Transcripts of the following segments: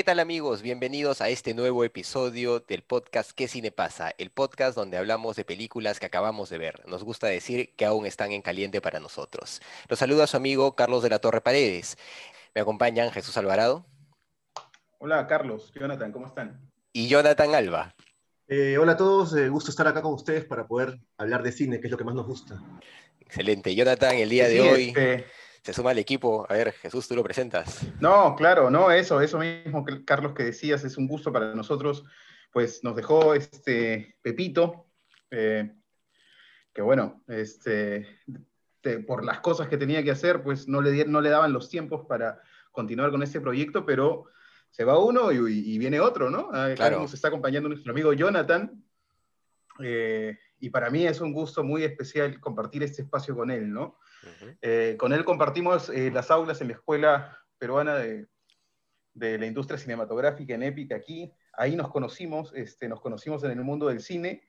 ¿Qué tal amigos? Bienvenidos a este nuevo episodio del podcast ¿Qué cine pasa? El podcast donde hablamos de películas que acabamos de ver. Nos gusta decir que aún están en caliente para nosotros. Los saluda su amigo Carlos de la Torre Paredes. Me acompañan Jesús Alvarado. Hola Carlos, Jonathan, ¿cómo están? Y Jonathan Alba. Eh, hola a todos, eh, gusto estar acá con ustedes para poder hablar de cine, que es lo que más nos gusta. Excelente. Jonathan, el día Sí, de hoy este, se suma al equipo. A ver, Jesús, tú lo presentas. no, claro, no, eso, eso mismo, que- Carlos, que decías, es un gusto para nosotros. Pues nos dejó este Pepito, eh, que bueno, este, te- por las cosas que tenía que hacer, pues no le, no le daban los tiempos para continuar con este proyecto, pero se va uno y, y viene otro, ¿no? Acá Claro. nos está acompañando nuestro amigo Jonathan, eh, y para mí es un gusto muy especial compartir este espacio con él, ¿no? Eh, con él compartimos eh, las aulas en la Escuela Peruana de, la Industria Cinematográfica en EPIC aquí. Ahí nos conocimos, este, nos conocimos en el mundo del cine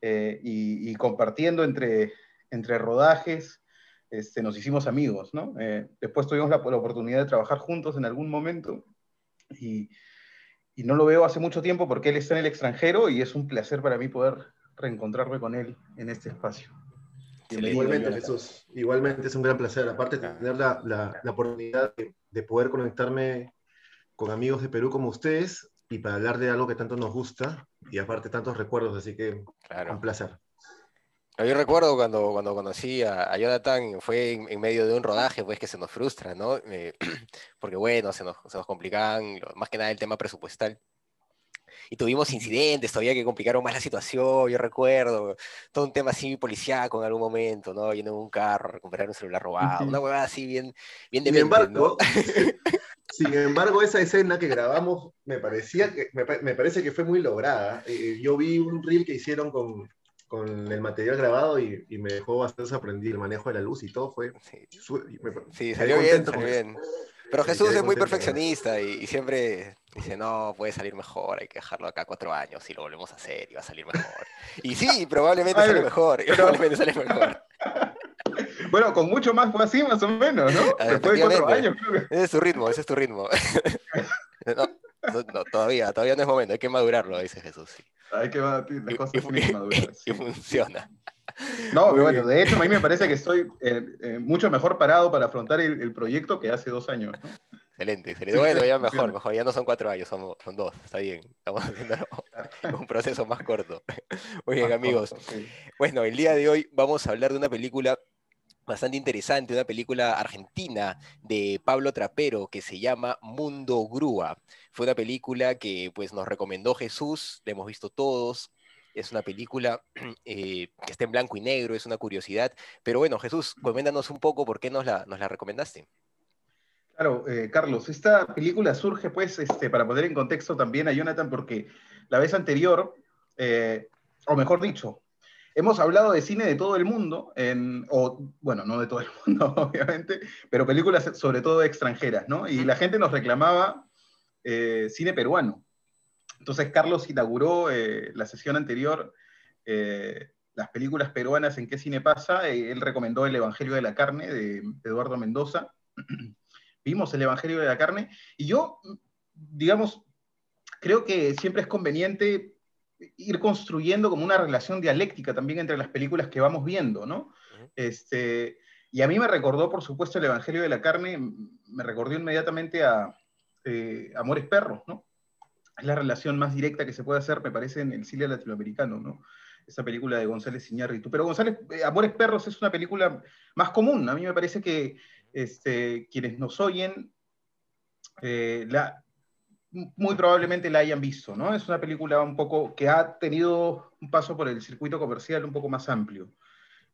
eh, y, compartiendo entre, rodajes, este, nos hicimos amigos, ¿no? Después tuvimos la, la oportunidad de trabajar juntos en algún momento y, y no lo veo hace mucho tiempo porque él está en el extranjero y es un placer para mí poder reencontrarme con él en este espacio. Excelente. Igualmente, Jonathan. Jesús, igualmente es un gran placer. Aparte de tener la, la- la oportunidad de, de poder conectarme con amigos de Perú como ustedes y para hablar de algo que tanto nos gusta y aparte tantos recuerdos, así que Claro. un placer. Yo recuerdo cuando, cuando conocí a, a Jonathan, fue en, en medio de un rodaje, pues que se nos frustra, ¿no? Eh, porque bueno, se nos, se nos complicaban, más que nada el tema presupuestal. Y tuvimos incidentes todavía que complicaron más la situación, yo recuerdo, todo un tema así policíaco en algún momento, ¿no? Yendo en un carro, recuperar un celular robado, una huevada así bien, bien Sin ¿no? embargo, sin embargo, esa escena que grabamos me parecía que me, me parece que fue muy lograda. Eh, yo vi un reel que hicieron con, con el material grabado y, y me dejó bastante sorprendido el manejo de la luz y todo fue. Sí, su- me- sí, quedé salió bien, salió eso. Pero Jesús es muy perfeccionista y, y siempre dice, no, puede salir mejor, hay que dejarlo acá cuatro años y lo volvemos a hacer y va a salir mejor. Y sí, probablemente Ay, sale mejor, pero- probablemente sale mejor. Bueno, con mucho más fue así, más o menos, ¿no? Ah, Después de cuatro años, creo que. Ese es tu ritmo, ese es tu ritmo. No, no, todavía, todavía no es momento, hay que madurarlo, dice Jesús. sí. Hay que va- las cosas y- y funciona. No, Muy bueno, de hecho, a mí me parece que estoy eh, eh, mucho mejor parado para afrontar el, el proyecto que hace dos años. ¿no? Excelente, excelente. Bueno, ya mejor, mejor. Ya no son cuatro años, son, son dos. Está bien. Estamos haciendo un proceso más corto. Muy bien, amigos. Bueno, el día de hoy vamos a hablar de una película bastante interesante, una película argentina de Pablo Trapero que se llama Mundo Grúa. Fue una película que pues nos recomendó Jesús, la hemos visto todos. Es una película eh, que está en blanco y negro, es una curiosidad. Pero bueno, Jesús, coméntanos un poco por qué nos la, nos la recomendaste. Claro, eh, Carlos, esta película surge, pues, este, para poner en contexto también a Jonathan, porque la vez anterior, eh, o mejor dicho, hemos hablado de cine de todo el mundo, en, o bueno, no de todo el mundo, obviamente, pero películas sobre todo extranjeras, ¿no? Y la gente nos reclamaba eh, cine peruano. Entonces, Carlos inauguró eh, la sesión anterior, eh, las películas peruanas en qué cine pasa. él recomendó El Evangelio de la Carne de Eduardo Mendoza. Vimos El Evangelio de la Carne y yo, digamos, creo que siempre es conveniente ir construyendo como una relación dialéctica también entre las películas que vamos viendo, ¿no? Este, y a mí me recordó, por supuesto, el Evangelio de la Carne, me recordó inmediatamente a eh, Amores Perros, ¿no? Es la relación más directa que se puede hacer, me parece, en el cine latinoamericano, ¿no? Esa película de González Iñárritu. Pero González, eh, Amores Perros es una película más común. A mí me parece que este, quienes nos oyen eh, la, muy probablemente la hayan visto, ¿no? Es una película un poco que ha tenido un paso por el circuito comercial un poco más amplio.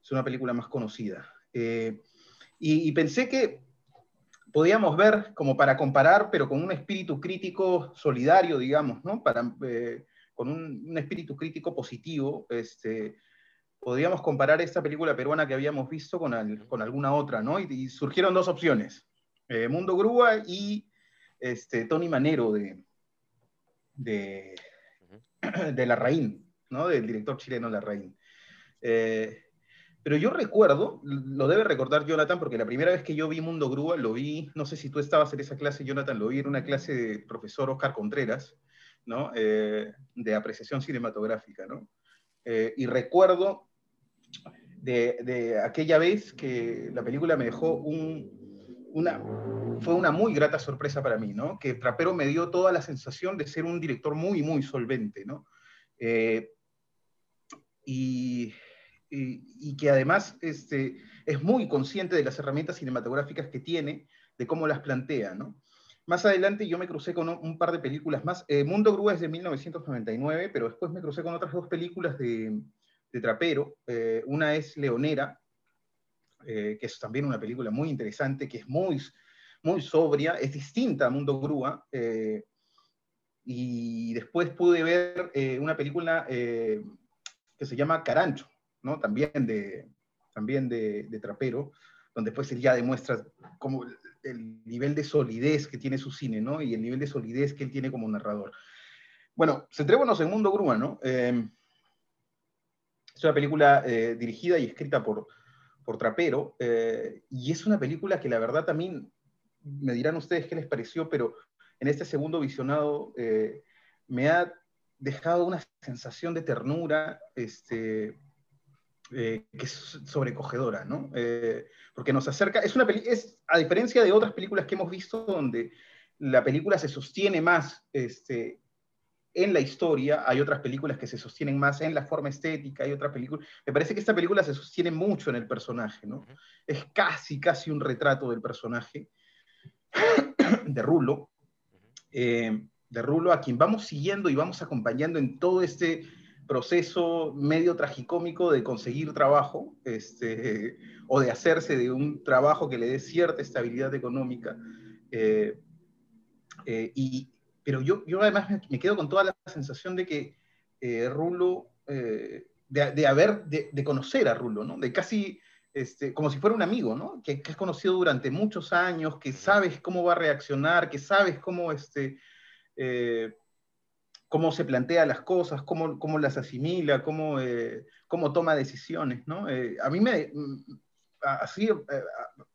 Es una película más conocida. Y, pensé que podíamos ver como para comparar, pero con un espíritu crítico solidario, digamos, ¿no? Para, eh, con un, un, espíritu crítico positivo, este, podríamos comparar esta película peruana que habíamos visto con, al, con alguna otra, ¿no? Y, y surgieron dos opciones, eh, Mundo Grúa y este, Tony Manero de, de, de Larraín, ¿no? Del director chileno Larraín. Eh, pero yo recuerdo, lo debe recordar Jonathan, porque la primera vez que yo vi Mundo Grúa, lo vi, no sé si tú estabas en esa clase, Jonathan, lo vi en una clase de profesor Oscar Contreras, ¿no? Eh, de apreciación cinematográfica, ¿no? Eh, y recuerdo de, aquella vez que la película me dejó un, una, fue una muy grata sorpresa para mí, ¿no? Que Trapero me dio toda la sensación de ser un director muy, muy solvente, ¿no? Eh, y y, que además este, es muy consciente de las herramientas cinematográficas que tiene, de cómo las plantea, ¿no? Más adelante yo me crucé con un, par de películas más. Eh, Mundo Grúa es de 1999, pero después me crucé con otras dos películas de, de Trapero. Eh, una es Leonera, eh, que es también una película muy interesante, que es muy, muy sobria, es distinta a Mundo Grúa. Y después pude ver una película que se llama Carancho, También de, también de, de Trapero, donde pues él ya demuestra como el nivel de solidez que tiene su cine, ¿no? Y el nivel de solidez que él tiene como narrador. Bueno, centrémonos en Mundo Grúa, ¿no? Eh, es una película eh, dirigida y escrita por, por Trapero, eh, y es una película que la verdad también, me dirán ustedes qué les pareció, pero en este segundo visionado me ha dejado una sensación de ternura, este, eh, que es sobrecogedora, ¿no? Eh, porque nos acerca, es una es a diferencia de otras películas que hemos visto donde la película se sostiene más este, en la historia, hay otras películas que se sostienen más en la forma estética, hay otras películas, me parece que esta película se sostiene mucho en el personaje, ¿no? Es casi, casi un retrato del personaje de Rulo, eh, de Rulo a quien vamos siguiendo y vamos acompañando en todo este proceso medio tragicómico de conseguir trabajo este, o de hacerse de un trabajo que le dé cierta estabilidad económica. Eh, eh, y, pero yo, yo además me, me, quedo con toda la sensación de que eh, Rulo, de, de, haber, de, de, conocer a Rulo, ¿no? de casi este, como si fuera un amigo, ¿no? que, que has conocido durante muchos años, que sabes cómo va a reaccionar, que sabes cómo... Este, eh, cómo se plantea las cosas, cómo, cómo las asimila, cómo, eh, cómo toma decisiones, ¿no? Eh, a mí me, así, eh,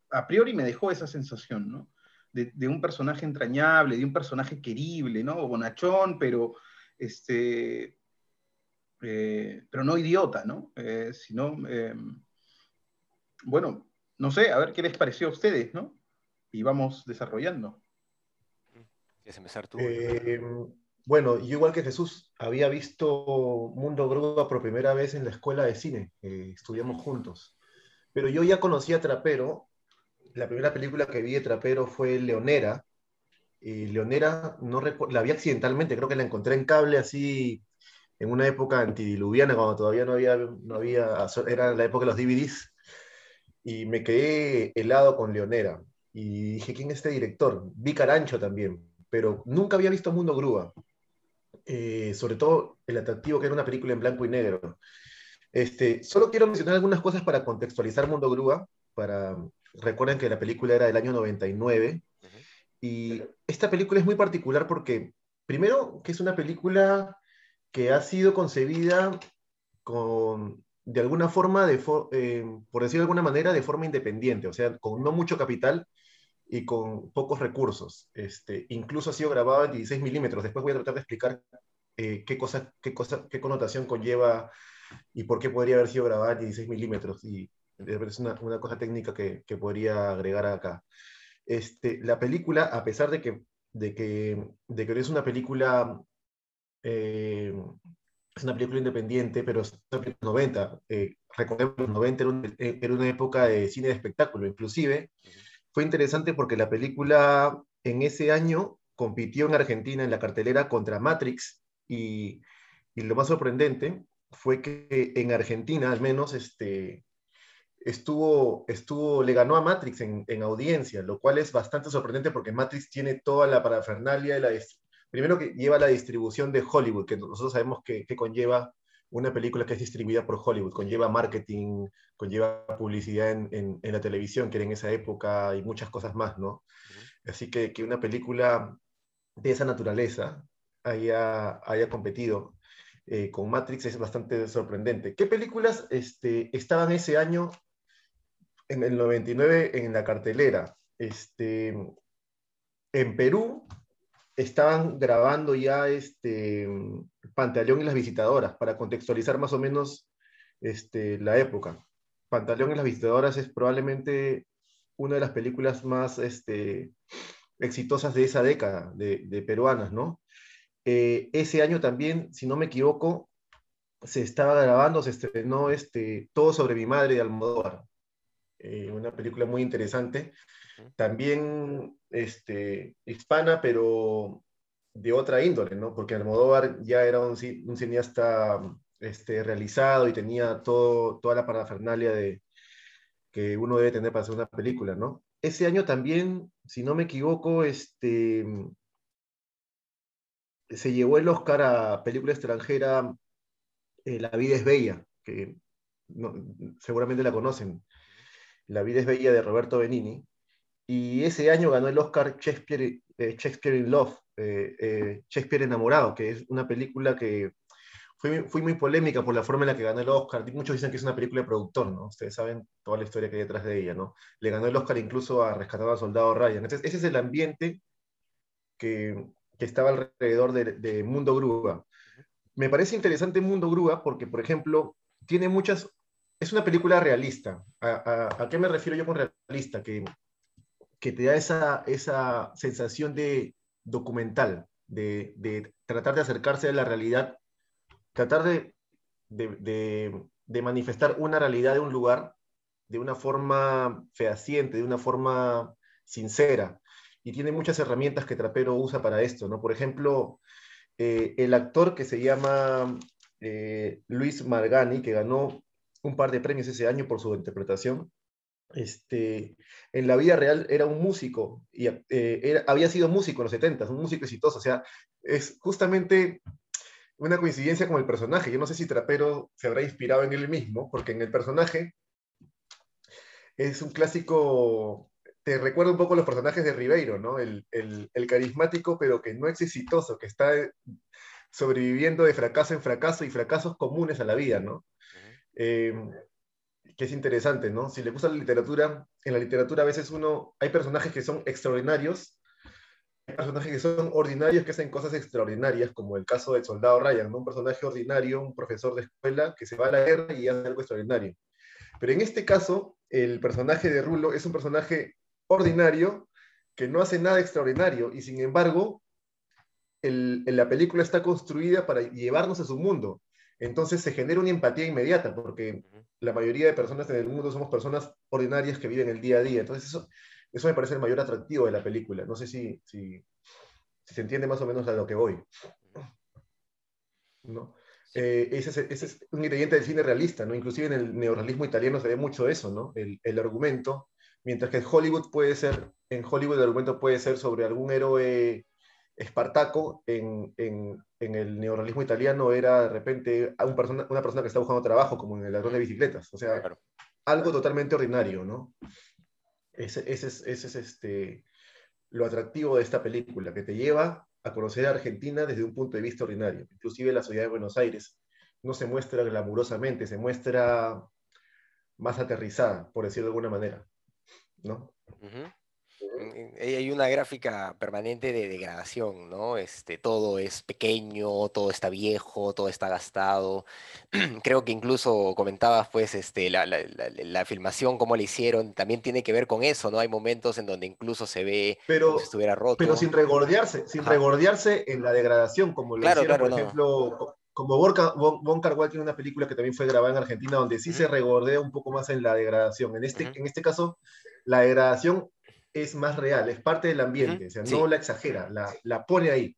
a, a, priori me dejó esa sensación, ¿no? De, de, un personaje entrañable, de un personaje querible, ¿no? Bonachón, pero, este, pero no idiota, ¿no? sino, bueno, no sé, a ver qué les pareció a ustedes, ¿no? Y vamos desarrollando. ¿Quieres empezar tú? Bueno, yo igual que Jesús, había visto Mundo Grúa por primera vez en la escuela de cine, eh, estudiamos juntos. Pero yo ya conocía Trapero, la primera película que vi de Trapero fue Leonera, Leonera, no la vi accidentalmente, creo que la encontré en cable así en una época antidiluviana, cuando todavía no había, no había, era la época de los DVDs, y me quedé helado con Leonera. Y dije, ¿quién es este director? Vi Carancho también, pero nunca había visto Mundo Grúa eh, sobre todo el atractivo que era una película en blanco y negro. Este, solo quiero mencionar algunas cosas para contextualizar Mundo Grúa. Para, recuerden que la película era del año 99. Uh -huh. Y esta película es muy particular porque, primero, que es una película que ha sido concebida con, de alguna forma, de for, eh, por decirlo de alguna manera, de forma independiente, o sea, con no mucho capital y con pocos recursos. Este, incluso ha sido grabado en 16 milímetros. Después voy a tratar de explicar eh, qué, cosa, qué, cosa, qué connotación conlleva y por qué podría haber sido grabada en 16 milímetros. Y es una, una cosa técnica que, que, podría agregar acá. Este, la película, a pesar de que, de que, de que es una película... Eh, es una película independiente, pero es de los 90. Eh, recordemos los 90 era, un, era, una época de cine de espectáculo, inclusive. Uh -huh fue interesante porque la película en ese año compitió en Argentina en la cartelera contra Matrix y, lo más sorprendente fue que en Argentina al menos este, estuvo, estuvo, le ganó a Matrix en, en, audiencia, lo cual es bastante sorprendente porque Matrix tiene toda la parafernalia, la, primero que lleva la distribución de Hollywood, que nosotros sabemos que, que, conlleva una película que es distribuida por Hollywood, conlleva marketing, conlleva publicidad en, en, en la televisión, que era en esa época, y muchas cosas más, ¿no? Uh -huh. Así que, que una película de esa naturaleza haya, haya competido eh, con Matrix es bastante sorprendente. ¿Qué películas este, estaban ese año, en el 99, en la cartelera? Este, en Perú estaban grabando ya este, Pantaleón y las visitadoras, para contextualizar más o menos este, la época. Pantaleón y las visitadoras es probablemente una de las películas más este, exitosas de esa década, de, de peruanas, ¿no? Eh, ese año también, si no me equivoco, se estaba grabando, se estrenó este, Todo sobre mi madre de Almodóvar, eh, una película muy interesante, también este, hispana, pero de otra índole, ¿no? Porque Almodóvar ya era un, cineasta este, realizado y tenía todo, toda la parafernalia de, que uno debe tener para hacer una película, ¿no? Ese año también, si no me equivoco, este, se llevó el Oscar a película extranjera eh, La vida es bella, que seguramente la conocen. La vida es bella de Roberto Benini. Y ese año ganó el Oscar Shakespeare, eh, Shakespeare in Love, eh, eh, Shakespeare enamorado, que es una película que fue, fue, muy polémica por la forma en la que ganó el Oscar. Muchos dicen que es una película de productor, ¿no? Ustedes saben toda la historia que hay detrás de ella, ¿no? Le ganó el Oscar incluso a Rescatado al Soldado Ryan. Entonces, ese es el ambiente que, que estaba alrededor de, de, Mundo Grúa. Me parece interesante Mundo Grúa porque, por ejemplo, tiene muchas... Es una película realista. ¿A, a, a qué me refiero yo con realista? Que, que te da esa, esa sensación de documental, de, de tratar de acercarse a la realidad, tratar de, de, manifestar una realidad de un lugar de una forma fehaciente, de una forma sincera y tiene muchas herramientas que Trapero usa para esto, ¿no? Por ejemplo, eh, el actor que se llama eh, Luis Margani, que ganó un par de premios ese año por su interpretación, este, en la vida real era un músico, y eh, era, había sido músico en los 70, un músico exitoso, o sea, es justamente una coincidencia con el personaje. Yo no sé si Trapero se habrá inspirado en él mismo, porque en el personaje es un clásico te recuerda un poco los personajes de Ribeiro, ¿no? El, el, el, carismático, pero que no es exitoso, que está sobreviviendo de fracaso en fracaso y fracasos comunes a la vida, ¿no? Uh -huh. eh, que es interesante, ¿no? Si le gusta la literatura, en la literatura a veces uno, hay personajes que son extraordinarios, hay personajes que son ordinarios que hacen cosas extraordinarias, como el caso del soldado Ryan, ¿no? Un personaje ordinario, un profesor de escuela que se va a la guerra y hace algo extraordinario. Pero en este caso, el personaje de Rulo es un personaje ordinario que no hace nada extraordinario y sin embargo el, la película está construida para llevarnos a su mundo. Entonces se genera una empatía inmediata porque la mayoría de personas en el mundo somos personas ordinarias que viven el día a día. Entonces eso, eso me parece el mayor atractivo de la película. No sé si, si, si se entiende más o menos a lo que voy. ¿No? Eh, ese, es, ese, es, un ingrediente del cine realista, ¿no? Inclusive en el neorrealismo italiano se ve mucho eso, ¿no? El, el argumento Mientras que en Hollywood puede ser, en Hollywood el argumento puede ser sobre algún héroe espartaco, en, en, en el neorrealismo italiano era de repente un persona, una persona que está buscando trabajo, como en el ladrón de bicicletas. O sea, claro. algo totalmente ordinario, ¿no? Ese, ese, es, ese es este, lo atractivo de esta película, que te lleva a conocer a Argentina desde un punto de vista ordinario. Inclusive la ciudad de Buenos Aires no se muestra glamurosamente, se muestra más aterrizada, por decirlo de alguna manera. ¿no? Uh -huh. Hay una gráfica permanente de degradación, ¿no? Este, todo es pequeño, todo está viejo, todo está gastado. Creo que incluso comentabas, pues, este, la, la, la, la, filmación, cómo la hicieron, también tiene que ver con eso, ¿no? Hay momentos en donde incluso se ve pero, como si estuviera roto. Pero sin regordearse, sin Ajá. regordearse en la degradación, como lo claro, hicieron, claro, por no. ejemplo, como bon Carwal tiene una película que también fue grabada en Argentina, donde sí uh -huh. se regordea un poco más en la degradación. En este, uh -huh. en este caso, la degradación es más real, es parte del ambiente, uh -huh. o sea, sí. no la exagera, la, la pone ahí.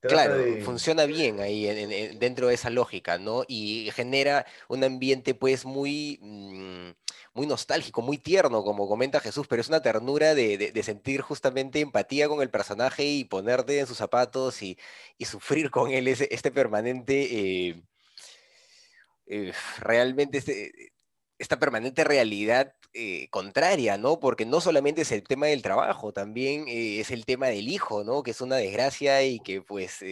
Trata claro, de... funciona bien ahí en, en, dentro de esa lógica, ¿no? Y genera un ambiente pues muy... Mmm, muy nostálgico, muy tierno, como comenta Jesús, pero es una ternura de, sentir justamente empatía con el personaje y ponerte en sus zapatos y, sufrir con él ese, este permanente, eh, eh, realmente este, esta permanente realidad eh, contraria, ¿no? Porque no solamente es el tema del trabajo, también es el tema del hijo, ¿no? Que es una desgracia y que pues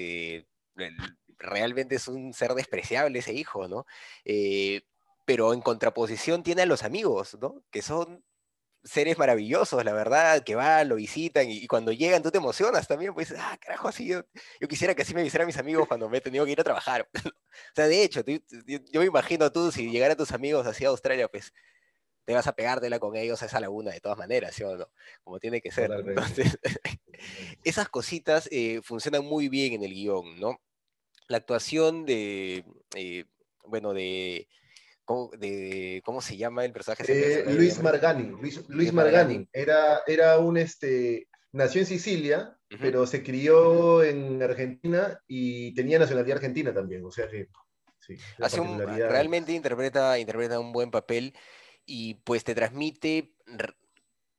realmente es un ser despreciable ese hijo, ¿no? Eh, pero en contraposición tiene a los amigos, ¿no? Que son seres maravillosos, la verdad, que van, lo visitan y, cuando llegan tú te emocionas también, pues, ah, carajo, así yo, quisiera que así me visieran mis amigos cuando me he tenido que ir a trabajar. o sea, de hecho, yo, me imagino tú, si llegaran tus amigos así a Australia, pues te vas a pegártela con ellos a esa laguna de todas maneras, ¿sí o no? Como tiene que ser. Entonces, esas cositas eh, funcionan muy bien en el guion, ¿no? la actuación de, eh, bueno, de ¿cómo, de, ¿cómo se llama el personaje? Eh, Luis Margani, Luis, Margani, Era, era un, este, nació en Sicilia, pero se crió en Argentina y tenía nacionalidad argentina también, o sea que... Sí, realmente interpreta, interpreta un buen papel y pues te transmite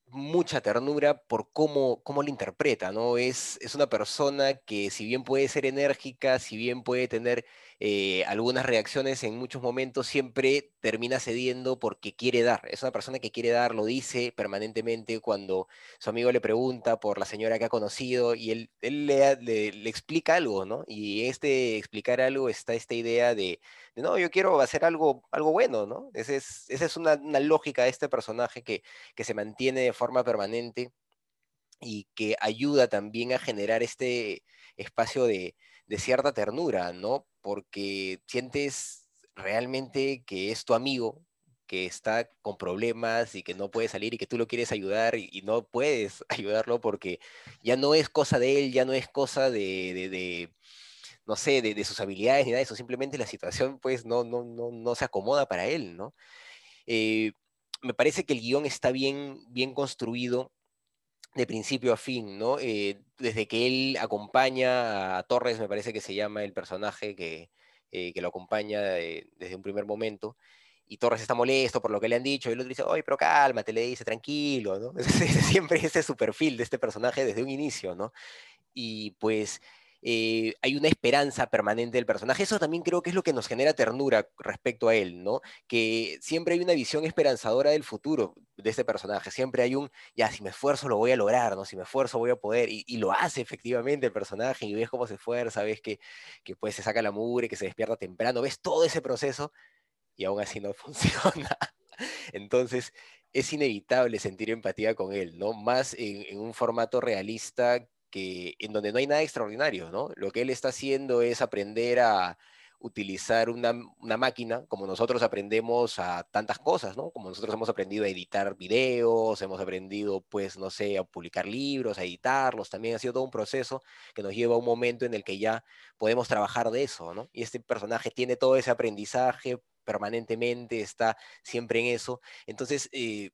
mucha ternura por cómo, cómo la interpreta, ¿no? Es, es una persona que si bien puede ser enérgica, si bien puede tener eh, algunas reacciones en muchos momentos, siempre termina cediendo porque quiere dar. Es una persona que quiere dar, lo dice permanentemente cuando su amigo le pregunta por la señora que ha conocido y él, le, explica algo, ¿no? Y este explicar algo está esta idea de, no, yo quiero hacer algo, algo bueno, ¿no? Esa es, esa es una, una lógica de este personaje que, que se mantiene de forma permanente y que ayuda también a generar este espacio de, de cierta ternura, ¿no? Porque sientes realmente que es tu amigo, que está con problemas y que no puede salir y que tú lo quieres ayudar y, no puedes ayudarlo porque ya no es cosa de él, ya no es cosa de, no sé, de, sus habilidades ni nada de eso, simplemente la situación pues no, no, no, no se acomoda para él, ¿no? Eh, me parece que el guion está bien, bien construido de principio a fin, ¿no? Eh, desde que él acompaña a Torres, me parece que se llama el personaje que, eh, que lo acompaña desde un primer momento, y Torres está molesto por lo que le han dicho, y el otro dice, oye, pero cálmate, le dice, tranquilo, ¿no? Siempre ese es su perfil de este personaje desde un inicio, ¿no? Y pues eh, hay una esperanza permanente del personaje. Eso también creo que es lo que nos genera ternura respecto a él, ¿no? Que siempre hay una visión esperanzadora del futuro de este personaje. Siempre hay un, ya, si me esfuerzo lo voy a lograr, ¿no? Si me esfuerzo voy a poder. Y, lo hace efectivamente el personaje y ves cómo se esfuerza, ves que, que pues se saca la mugre, que se despierta temprano, ves todo ese proceso y aún así no funciona. Entonces, es inevitable sentir empatía con él, ¿no? Más en, en un formato realista que en donde no hay nada extraordinario, ¿no? Lo que él está haciendo es aprender a utilizar una, máquina, como nosotros aprendemos a tantas cosas, ¿no? Como nosotros hemos aprendido a editar videos, hemos aprendido, pues, no sé, a publicar libros, a editarlos, también ha sido todo un proceso que nos lleva a un momento en el que ya podemos trabajar de eso, ¿no? Y este personaje tiene todo ese aprendizaje permanentemente, está siempre en eso. Entonces, eh,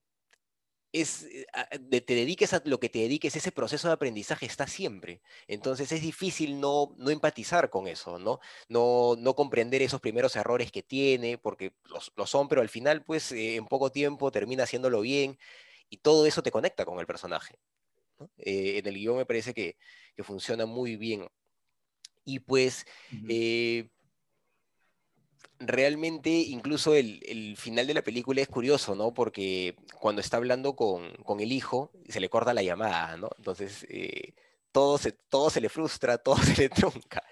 es, eh, te dediques a lo que te dediques, ese proceso de aprendizaje está siempre. Entonces es difícil no, no empatizar con eso, ¿no? ¿no? No comprender esos primeros errores que tiene, porque los, son, pero al final, pues eh, en poco tiempo termina haciéndolo bien y todo eso te conecta con el personaje. Eh, en el guion me parece que, que, funciona muy bien. Y pues realmente incluso el, final de la película es curioso, ¿no? Porque cuando está hablando con, el hijo, se le corta la llamada, ¿no? Entonces, eh, todo, se, todo se le frustra, todo se le trunca.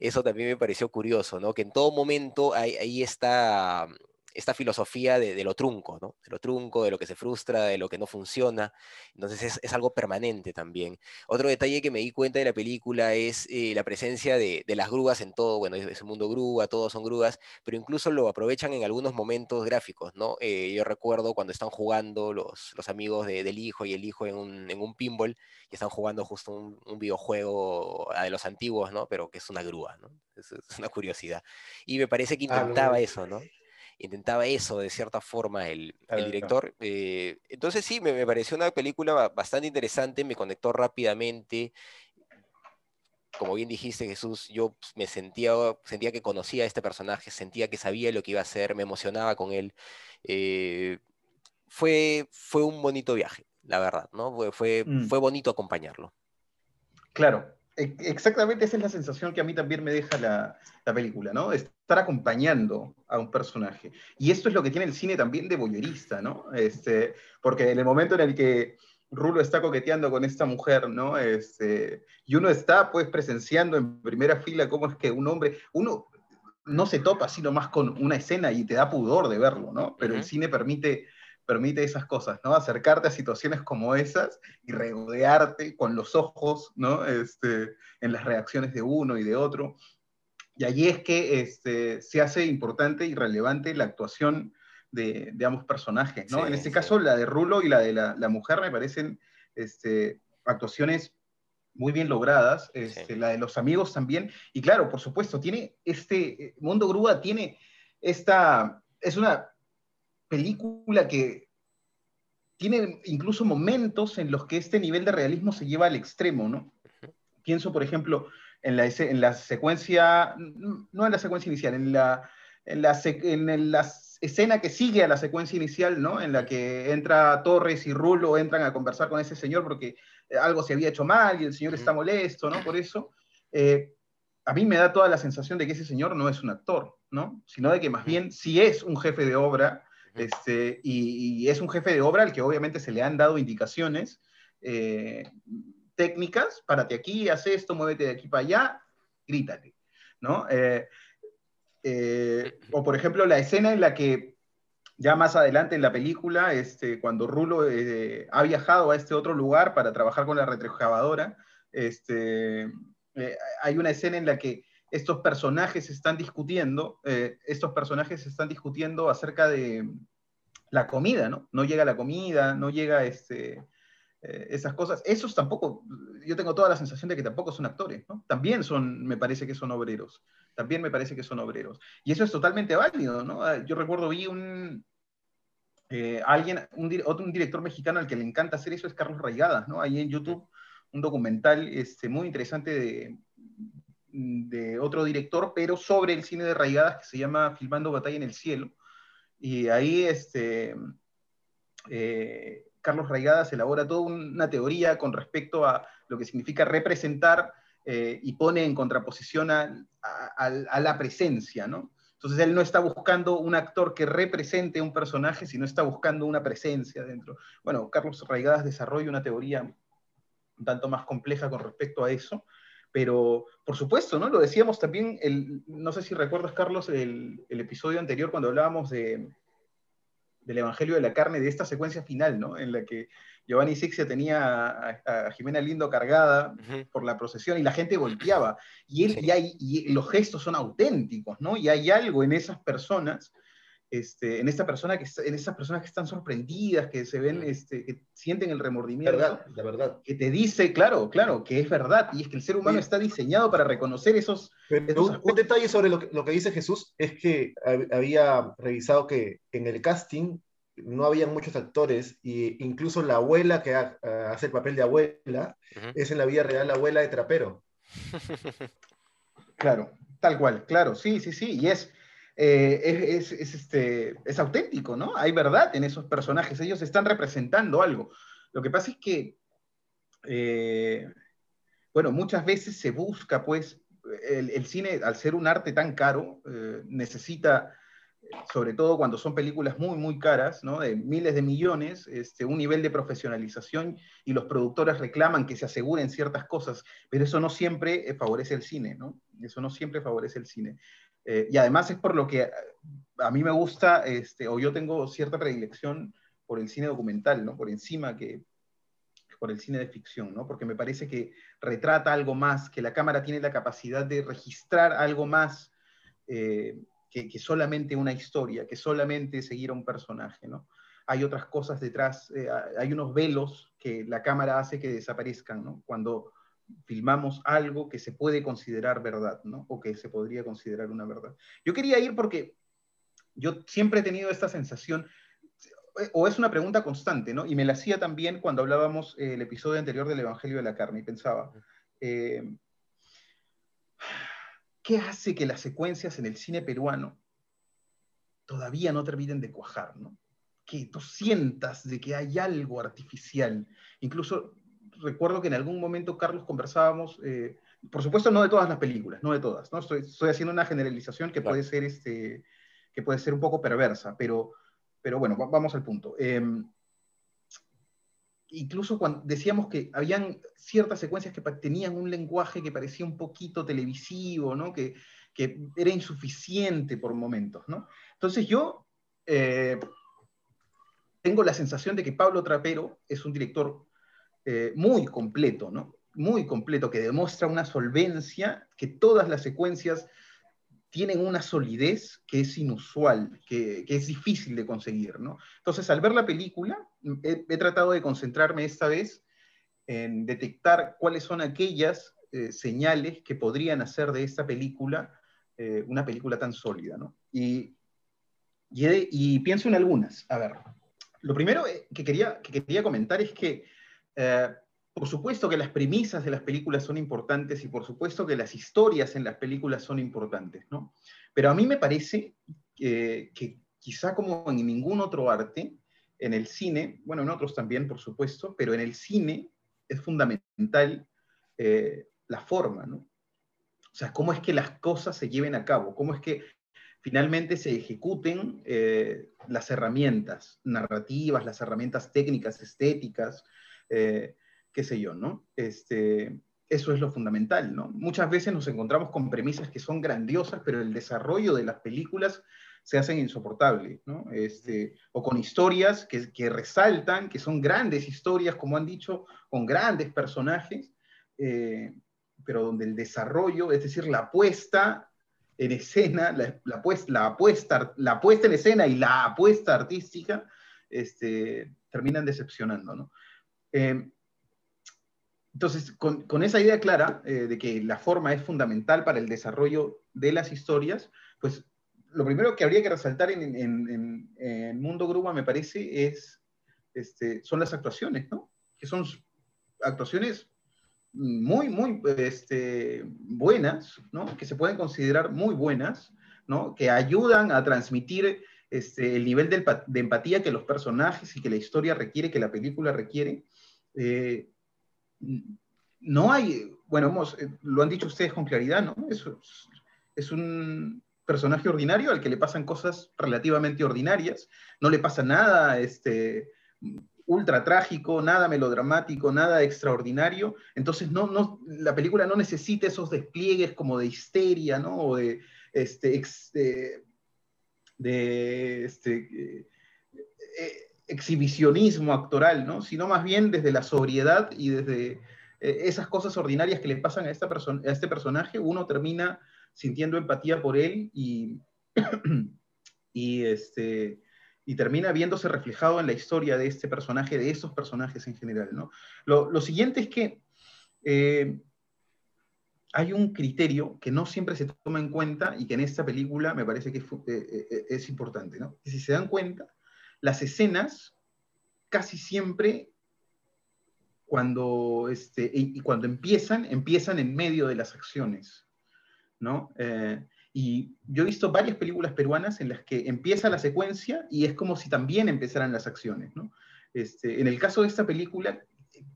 Eso también me pareció curioso, ¿no? Que en todo momento ahí está esta filosofía de, lo trunco, ¿no? De lo trunco, de lo que se frustra, de lo que no funciona. Entonces es, algo permanente también. Otro detalle que me di cuenta de la película es eh, la presencia de, las grúas en todo, bueno, es, un mundo grúa, todos son grúas, pero incluso lo aprovechan en algunos momentos gráficos, ¿no? Eh, yo recuerdo cuando están jugando los, los amigos del hijo y el hijo en un, en un pinball y están jugando justo un, un, videojuego de los antiguos, ¿no? Pero que es una grúa, ¿no? Es, una curiosidad. Y me parece que ah, intentaba eso, ¿no? Intentaba eso de cierta forma el, director. Eh, entonces sí, me, pareció una película bastante interesante, me conectó rápidamente. Como bien dijiste, Jesús, yo me sentía, sentía que conocía a este personaje, sentía que sabía lo que iba a hacer, me emocionaba con él. Eh, fue, fue un bonito viaje, la verdad, ¿no? Fue, fue, Mm. fue bonito acompañarlo. Claro, e- exactamente esa es la sensación que a mí también me deja la, la película, ¿no? Estar acompañando a un personaje. Y esto es lo que tiene el cine también de voyerista, ¿no? Este, porque en el momento en el que Rulo está coqueteando con esta mujer, ¿no? Este, y uno está pues presenciando en primera fila cómo es que un hombre, uno no se topa así nomás con una escena y te da pudor de verlo, ¿no? Pero el cine permite, permite esas cosas, ¿no? Acercarte a situaciones como esas y regodearte con los ojos, ¿no? Este, en las reacciones de uno y de otro. Y allí es que este, se hace importante y relevante la actuación de, de ambos personajes, ¿no? Sí, en este sí. caso, la de Rulo y la de la, la mujer me parecen este, actuaciones muy bien logradas, este, Sí. la de los amigos también, y claro, por supuesto, tiene este, Mundo Grúa tiene esta, es una película que tiene incluso momentos en los que este nivel de realismo se lleva al extremo, ¿no? Pienso, por ejemplo, en la, en la secuencia, no en la secuencia inicial, en la, en la, en la escena que sigue a la secuencia inicial, ¿no? En la que entra Torres y Rulo, entran a conversar con ese señor porque eh, algo se había hecho mal y el señor está molesto, ¿no? Por eso, eh, a mí me da toda la sensación de que ese señor no es un actor, ¿no? Sino de que más bien sí es un jefe de obra, este, y, y es un jefe de obra al que obviamente se le han dado indicaciones eh, técnicas, párate aquí, haz esto, muévete de aquí para allá, grítale, ¿no? Eh, eh, o por ejemplo la escena en la que ya más adelante en la película, este, cuando Rulo eh, ha viajado a este otro lugar para trabajar con la retroexcavadora, este, hay una escena en la que estos personajes están discutiendo, estos personajes están discutiendo acerca de la comida, ¿no? No llega la comida, no llega este, eh, esas cosas. Esos tampoco, yo tengo toda la sensación de que tampoco son actores, ¿no? También son, me parece que son obreros, también me parece que son obreros. Y eso es totalmente válido, ¿no? Ah, Yo recuerdo, vi un, eh, alguien, un, director mexicano al que le encanta hacer eso es Carlos Raigadas, ¿no? Ahí en YouTube, un documental este, muy interesante de, de otro director, pero sobre el cine de Raigadas que se llama Filmando Batalla en el Cielo. Y ahí este, eh, Carlos Raigadas elabora toda una teoría con respecto a lo que significa representar eh, y pone en contraposición a, a- a la presencia, ¿no? Entonces él no está buscando un actor que represente un personaje, sino está buscando una presencia dentro. Bueno, Carlos Raigadas desarrolla una teoría un tanto más compleja con respecto a eso, pero por supuesto, ¿no? Lo decíamos también, el, no sé si recuerdas, Carlos, el, el episodio anterior cuando hablábamos de, del Evangelio de la Carne, de esta secuencia final, ¿no? En la que Giovanni Sixia tenía a, a Jimena Lindo cargada por la procesión y la gente volteaba. Y, él, Sí. y, hay- y los gestos son auténticos, ¿no? Y hay algo en esas personas, este, en, esta persona que, está- en esas personas que están sorprendidas, que se ven, Mm. este, que sienten el remordimiento, verdad, la verdad. que te dice, claro, claro, que es verdad. Y es que el ser humano Sí. está diseñado para reconocer esos... Pero Esos un, un detalle sobre lo que, lo que dice Jesús es que hab- había revisado que en el casting no había muchos actores e incluso la abuela que ha- hace el papel de abuela es en la vida real la abuela de trapero. Claro, tal cual, claro, sí, sí, sí. Y es, eh, es, es- es, este, es auténtico, ¿no? Hay verdad en esos personajes, ellos están representando algo. Lo que pasa es que, eh, bueno, muchas veces se busca, pues, el, cine, al ser un arte tan caro, eh, necesita, sobre todo cuando son películas muy, muy caras, ¿no? De miles de millones, este, un nivel de profesionalización y los productores reclaman que se aseguren ciertas cosas, pero eso no siempre favorece el cine, ¿no? Eso no siempre favorece el cine. Eh, y además es por lo que eh, a mí me gusta, este, o yo tengo cierta predilección por el cine documental, ¿no? Por encima que por el cine de ficción, ¿no? Porque me parece que retrata algo más, que la cámara tiene la capacidad de registrar algo más eh, que, que solamente una historia, que solamente seguir a un personaje, ¿no? Hay otras cosas detrás, hay unos velos que la cámara hace que desaparezcan, ¿no? Cuando filmamos algo que se puede considerar verdad, ¿no? O que se podría considerar una verdad. Yo quería ir porque yo siempre he tenido esta sensación, o es una pregunta constante, ¿no? Y me la hacía también cuando hablábamos eh, el episodio anterior del Evangelio de la Carne, y pensaba, eh, ¿qué hace que las secuencias en el cine peruano todavía no terminen de cuajar, ¿no? que tú sientas de que hay algo artificial. Incluso recuerdo que en algún momento, Carlos, conversábamos, eh, por supuesto no de todas las películas, no de todas, ¿no? Estoy, estoy haciendo una generalización que puede ser, este, que puede ser un poco perversa, pero, pero bueno, vamos al punto. Em, incluso cuando decíamos que habían ciertas secuencias que tenían un lenguaje que parecía un poquito televisivo, ¿no? que, que era insuficiente por momentos. ¿no? Entonces yo eh, tengo la sensación de que Pablo Trapero es un director eh, muy completo, ¿no? muy completo, que demuestra una solvencia, que todas las secuencias tienen una solidez que es inusual, que, es difícil de conseguir, ¿no? Entonces, al ver la película, he, tratado de concentrarme esta vez en detectar cuáles son aquellas eh, señales que podrían hacer de esta película eh, una película tan sólida, ¿no? Y, y, pienso en algunas. A ver, lo primero que quería, que quería comentar es que por supuesto que las premisas de las películas son importantes y por supuesto que las historias en las películas son importantes, ¿no? Pero a mí me parece que, quizá como en ningún otro arte, en el cine, bueno, en otros también, por supuesto, pero en el cine es fundamental eh, la forma, ¿no? O sea, cómo es que las cosas se lleven a cabo, cómo es que finalmente se ejecuten eh, las herramientas narrativas, las herramientas técnicas, estéticas, eh, qué sé yo, ¿no? Este, eso es lo fundamental, ¿no? Muchas veces nos encontramos con premisas que son grandiosas, pero el desarrollo de las películas se hacen insoportables, ¿no? Este, o con historias que, resaltan, que son grandes historias, como han dicho, con grandes personajes, eh, pero donde el desarrollo, es decir, la apuesta en escena, la, la, la, apuesta, la apuesta en escena y la apuesta artística, este, terminan decepcionando, ¿no? Eh, entonces, con, esa idea clara eh, de que la forma es fundamental para el desarrollo de las historias, pues lo primero que habría que resaltar en, en, Mundo Grúa, me parece, es, este, son las actuaciones, ¿no? Que son actuaciones muy, muy este, buenas, ¿no? Que se pueden considerar muy buenas, ¿no? Que ayudan a transmitir este, el nivel de, empatía que los personajes y que la historia requiere, que la película requiere. Eh, no hay, bueno, eh, lo han dicho ustedes con claridad, ¿no? Es, un personaje ordinario al que le pasan cosas relativamente ordinarias, no le pasa nada este, ultra trágico, nada melodramático, nada extraordinario, entonces no, no, la película no necesita esos despliegues como de histeria, ¿no? O de, este, de, este, eh, exhibicionismo actoral, ¿no? sino más bien desde la sobriedad y desde eh, esas cosas ordinarias que le pasan a, esta a este personaje, uno termina sintiendo empatía por él y, y, este, y termina viéndose reflejado en la historia de este personaje, de esos personajes en general. ¿no? Lo, siguiente es que eh, hay un criterio que no siempre se toma en cuenta y que en esta película me parece que eh, es importante. ¿no? si se dan cuenta, las escenas casi siempre cuando, este, y, cuando empiezan, empiezan en medio de las acciones, ¿no? Eh, y yo he visto varias películas peruanas en las que empieza la secuencia y es como si también empezaran las acciones, ¿no? Este, en el caso de esta película,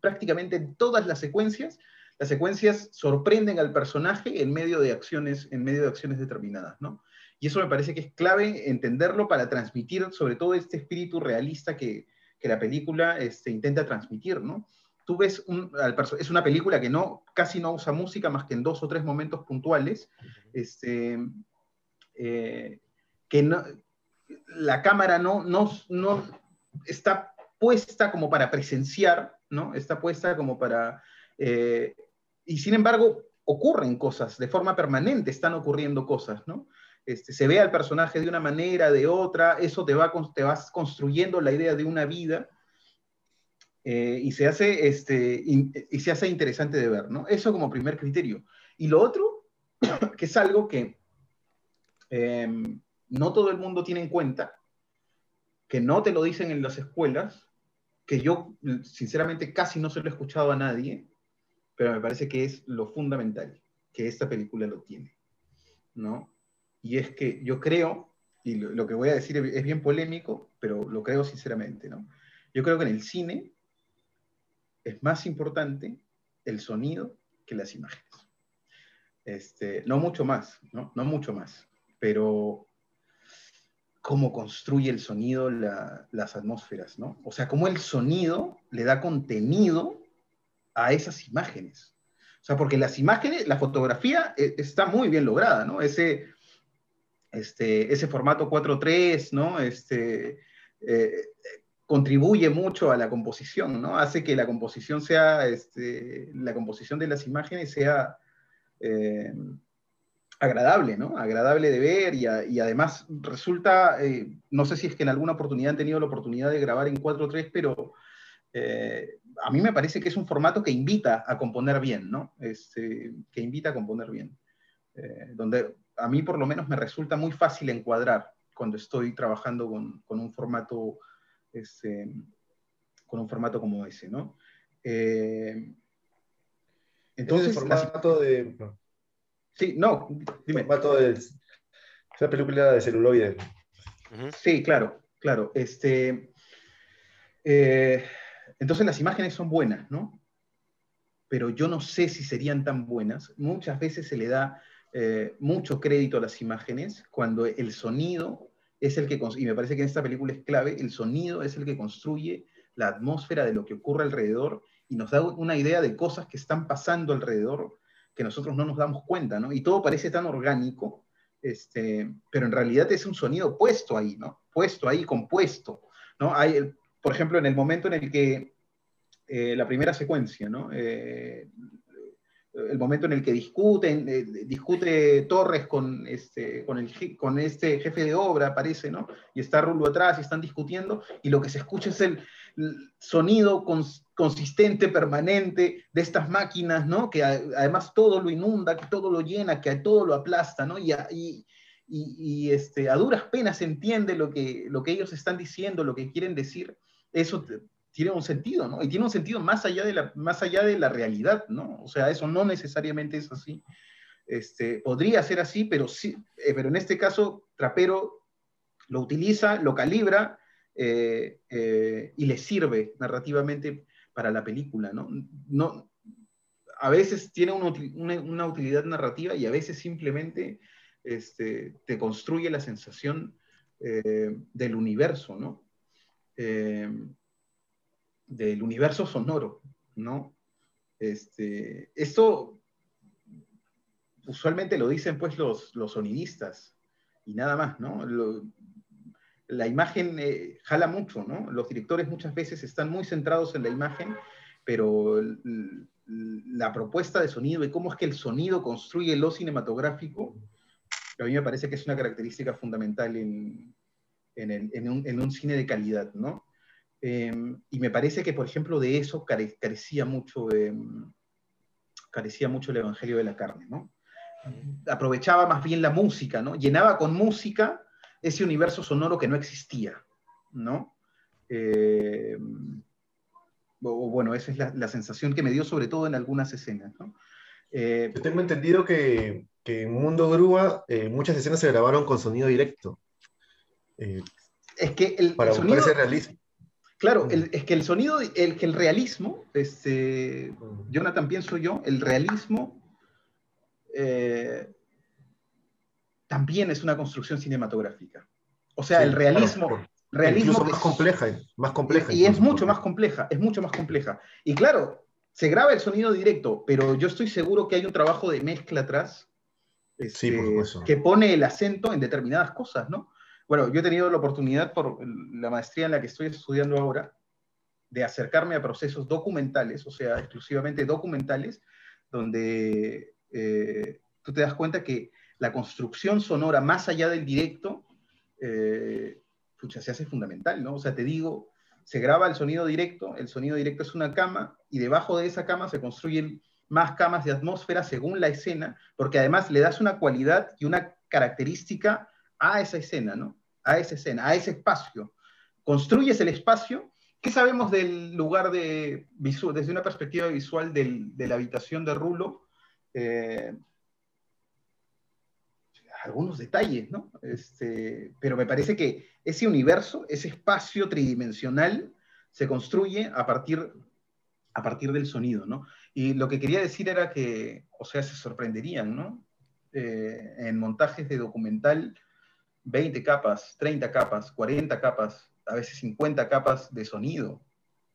prácticamente en todas las secuencias, las secuencias sorprenden al personaje en medio de acciones, en medio de acciones determinadas, ¿no? Y eso me parece que es clave entenderlo para transmitir sobre todo este espíritu realista que, que la película este, intenta transmitir, ¿no? Tú ves, un, es una película que no, casi no usa música más que en dos o tres momentos puntuales, este, eh, que no, la cámara no, no, no está puesta como para presenciar, ¿no? Está puesta como para... Eh, y sin embargo, ocurren cosas, de forma permanente están ocurriendo cosas, ¿no? Este, se ve al personaje de una manera, de otra, eso te, va, te vas construyendo la idea de una vida eh, y, se hace, este, y se hace interesante de ver, ¿no? Eso como primer criterio. Y lo otro, que es algo que em, no todo el mundo tiene en cuenta, que no te lo dicen en las escuelas, que yo sinceramente casi no se lo he escuchado a nadie, pero me parece que es lo fundamental, que esta película lo tiene, ¿no? Y es que yo creo y lo, que voy a decir es bien polémico, pero lo creo sinceramente, ¿no? Yo creo que en el cine es más importante el sonido que las imágenes. Este, no mucho más, ¿no? No mucho más, pero cómo construye el sonido la- las atmósferas, ¿no? O sea, cómo el sonido le da contenido a esas imágenes. O sea, porque las imágenes, la fotografía eh, está muy bien lograda, ¿no? Ese, este, ese formato 4.3, ¿no? Este, eh, contribuye mucho a la composición, ¿no? Hace que la composición sea, este, la composición de las imágenes sea eh, agradable, ¿no? Agradable de ver y, además resulta, eh, no sé si es que en alguna oportunidad han tenido la oportunidad de grabar en 4.3, pero a mí me parece que es un formato que invita a componer bien, ¿no? Este, que invita a componer bien. Donde a mí por lo menos me resulta muy fácil encuadrar cuando estoy trabajando con, con un formato este, con un formato como ese, ¿no? Eh, Entonces, el formato de. sí, no, dime. formato de. Esa película de celuloide. Sí, claro, claro. Este, eh, entonces las imágenes son buenas, ¿no? Pero yo no sé si serían tan buenas. Muchas veces se le da eh, mucho crédito a las imágenes cuando el sonido es el que, y me parece que en esta película es clave, el sonido es el que construye la atmósfera de lo que ocurre alrededor y nos da una idea de cosas que están pasando alrededor que nosotros no nos damos cuenta, ¿no? Y todo parece tan orgánico, este, pero en realidad es un sonido puesto ahí, ¿no? Puesto ahí, compuesto, ¿no? Hay, el- por ejemplo, en el momento en el que eh, la primera secuencia, ¿no? Eh, el momento en el que discuten, eh, discute Torres con este, con, el, con este jefe de obra, parece, ¿no? Y está Rulo atrás y están discutiendo, y lo que se escucha es el, sonido cons- consistente, permanente de estas máquinas, ¿no? Que a- además todo lo inunda, que todo lo llena, que a todo lo aplasta, ¿no? Y, a- y- y- y, este, a duras penas se entiende lo que, lo que ellos están diciendo, lo que quieren decir. Eso tiene un sentido, ¿no? Y tiene un sentido más allá de la, más allá de la realidad, ¿no? O sea, eso no necesariamente es así. Este, podría ser así, pero sí, eh, pero en este caso, Trapero lo utiliza, lo calibra eh, eh, y le sirve narrativamente para la película, ¿no? no a veces tiene una, una- una utilidad narrativa y a veces simplemente este, te construye la sensación del universo, ¿no? Del universo sonoro, ¿no? Este, esto usualmente lo dicen pues los, los sonidistas y nada más, ¿no? Lo- la imagen eh, jala mucho, ¿no? Los directores muchas veces están muy centrados en la imagen, pero la propuesta de sonido y cómo es que el sonido construye lo cinematográfico, a mí me parece que es una característica fundamental en, en, el- en un cine de calidad, ¿no? Eh, y me parece que, por ejemplo, de eso care- carecía mucho, eh, carecía mucho el Evangelio de la Carne, ¿no? Aprovechaba más bien la música, ¿no? Llenaba con música ese universo sonoro que no existía, ¿no? Eh, o, bueno, esa es la, la sensación que me dio sobre todo en algunas escenas, ¿no? Eh, Yo tengo entendido que, que en Mundo Grúa eh, muchas escenas se grabaron con sonido directo. eh, es que el, para el sonido, ese realismo. Claro, el- es que el sonido, el que el realismo, este, Jonathan, pienso yo, el realismo eh, también es una construcción cinematográfica. O sea, Sí, el realismo, claro, realismo incluso más es- compleja, más compleja. y es mucho más compleja, es mucho más compleja. Y claro, se graba el sonido directo, pero yo estoy seguro que hay un trabajo de mezcla atrás este, Sí, por supuesto. que pone el acento en determinadas cosas, ¿no? Bueno, yo he tenido la oportunidad por la maestría en la que estoy estudiando ahora de acercarme a procesos documentales, o sea, exclusivamente documentales, donde eh, tú te das cuenta que la construcción sonora más allá del directo, eh, se hace fundamental, ¿no? O sea, te digo, se graba el sonido directo, el sonido directo es una cama, y debajo de esa cama se construyen más camas de atmósfera según la escena, porque además le das una cualidad y una característica a esa escena, ¿no? A esa escena, a ese espacio. Construyes el espacio. ¿Qué sabemos del lugar de desde una perspectiva visual del- de la habitación de Rulo? Eh, algunos detalles, ¿no? Este, pero me parece que ese universo, ese espacio tridimensional, se construye a partir, a partir del sonido, ¿no? Y lo que quería decir era que, o sea, se sorprenderían, ¿no? Eh, en montajes de documental, 20 capas, 30 capas, 40 capas, a veces 50 capas de sonido,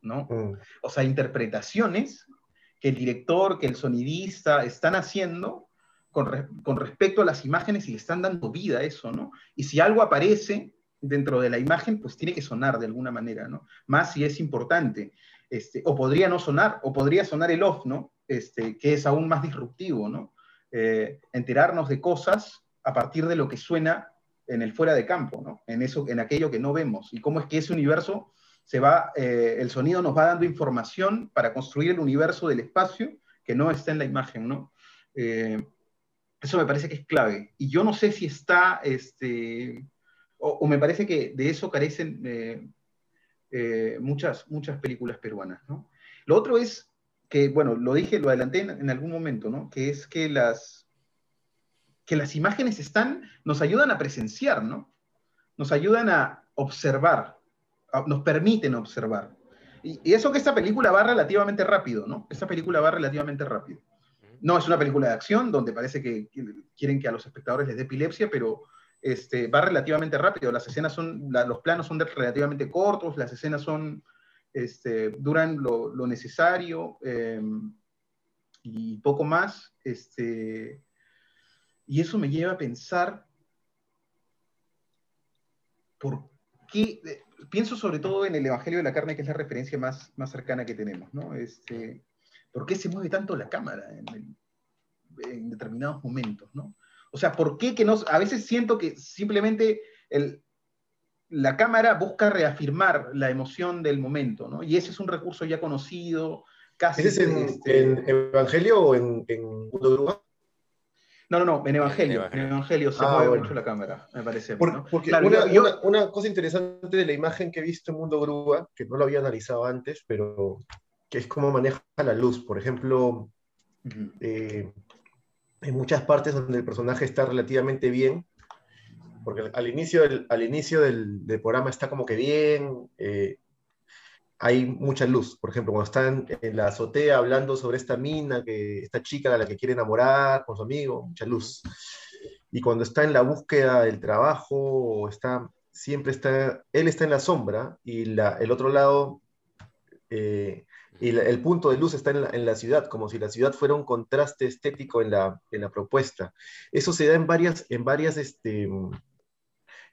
¿no? Mm. O sea, interpretaciones que el director, que el sonidista están haciendo con, re- con respecto a las imágenes y le están dando vida a eso, ¿no? Y si algo aparece dentro de la imagen, pues tiene que sonar de alguna manera, ¿no? Más si es importante. Este, o podría no sonar, o podría sonar el off, ¿no? Este, que es aún más disruptivo, ¿no? Eh, enterarnos de cosas a partir de lo que suena en el fuera de campo, ¿no? En, eso, en aquello que no vemos. Y cómo es que ese universo se va, eh, el sonido nos va dando información para construir el universo del espacio que no está en la imagen, ¿no? Eh, eso me parece que es clave. Y yo no sé si está, este, o, me parece que de eso carecen eh, muchas, muchas películas peruanas, ¿no? Lo otro es que, bueno, lo dije, lo adelanté en, en algún momento, ¿no? Que es que las, que las imágenes están, nos ayudan a presenciar, ¿no? Nos ayudan a observar, a- nos permiten observar. Y, y eso que esta película va relativamente rápido, ¿no? Esta película va relativamente rápido. No es una película de acción donde parece que quieren que a los espectadores les dé epilepsia, pero este, va relativamente rápido. Las escenas son, la- los planos son relativamente cortos, las escenas son, este, duran lo, lo necesario eh, y poco más. Este, y eso me lleva a pensar por qué, eh, pienso sobre todo en el Evangelio de la Carne, que es la referencia más, más cercana que tenemos, ¿no? Este, ¿Por qué se mueve tanto la cámara en, el- en determinados momentos, ¿no? O sea, ¿por qué que no? A veces siento que simplemente el, la cámara busca reafirmar la emoción del momento, ¿no? Y ese es un recurso ya conocido, casi... ¿Ese es en, este, en Evangelio o en, en Mundo? No, no, no, en Evangelio. En Evangelio. Evangelio se Ah, mueve bueno. mucho la cámara, me parece. Por- ¿no? porque Claro, una, yo- yo- una- una cosa interesante de la imagen que he visto en Mundo Grúa, que no lo había analizado antes, pero que es cómo maneja la luz. Por ejemplo, eh, hay muchas partes donde el personaje está relativamente bien, porque al inicio del, al inicio del, del programa está como que bien, eh, hay mucha luz. Por ejemplo, cuando están en la azotea hablando sobre esta mina, que, esta chica a la que quiere enamorar con su amigo, mucha luz. Y cuando está en la búsqueda del trabajo, está, siempre está, él está en la sombra y la, el otro lado, eh, y la- el punto de luz está en la, en la ciudad, como si la ciudad fuera un contraste estético en la, en la propuesta. Eso se da en varias, en varias, este,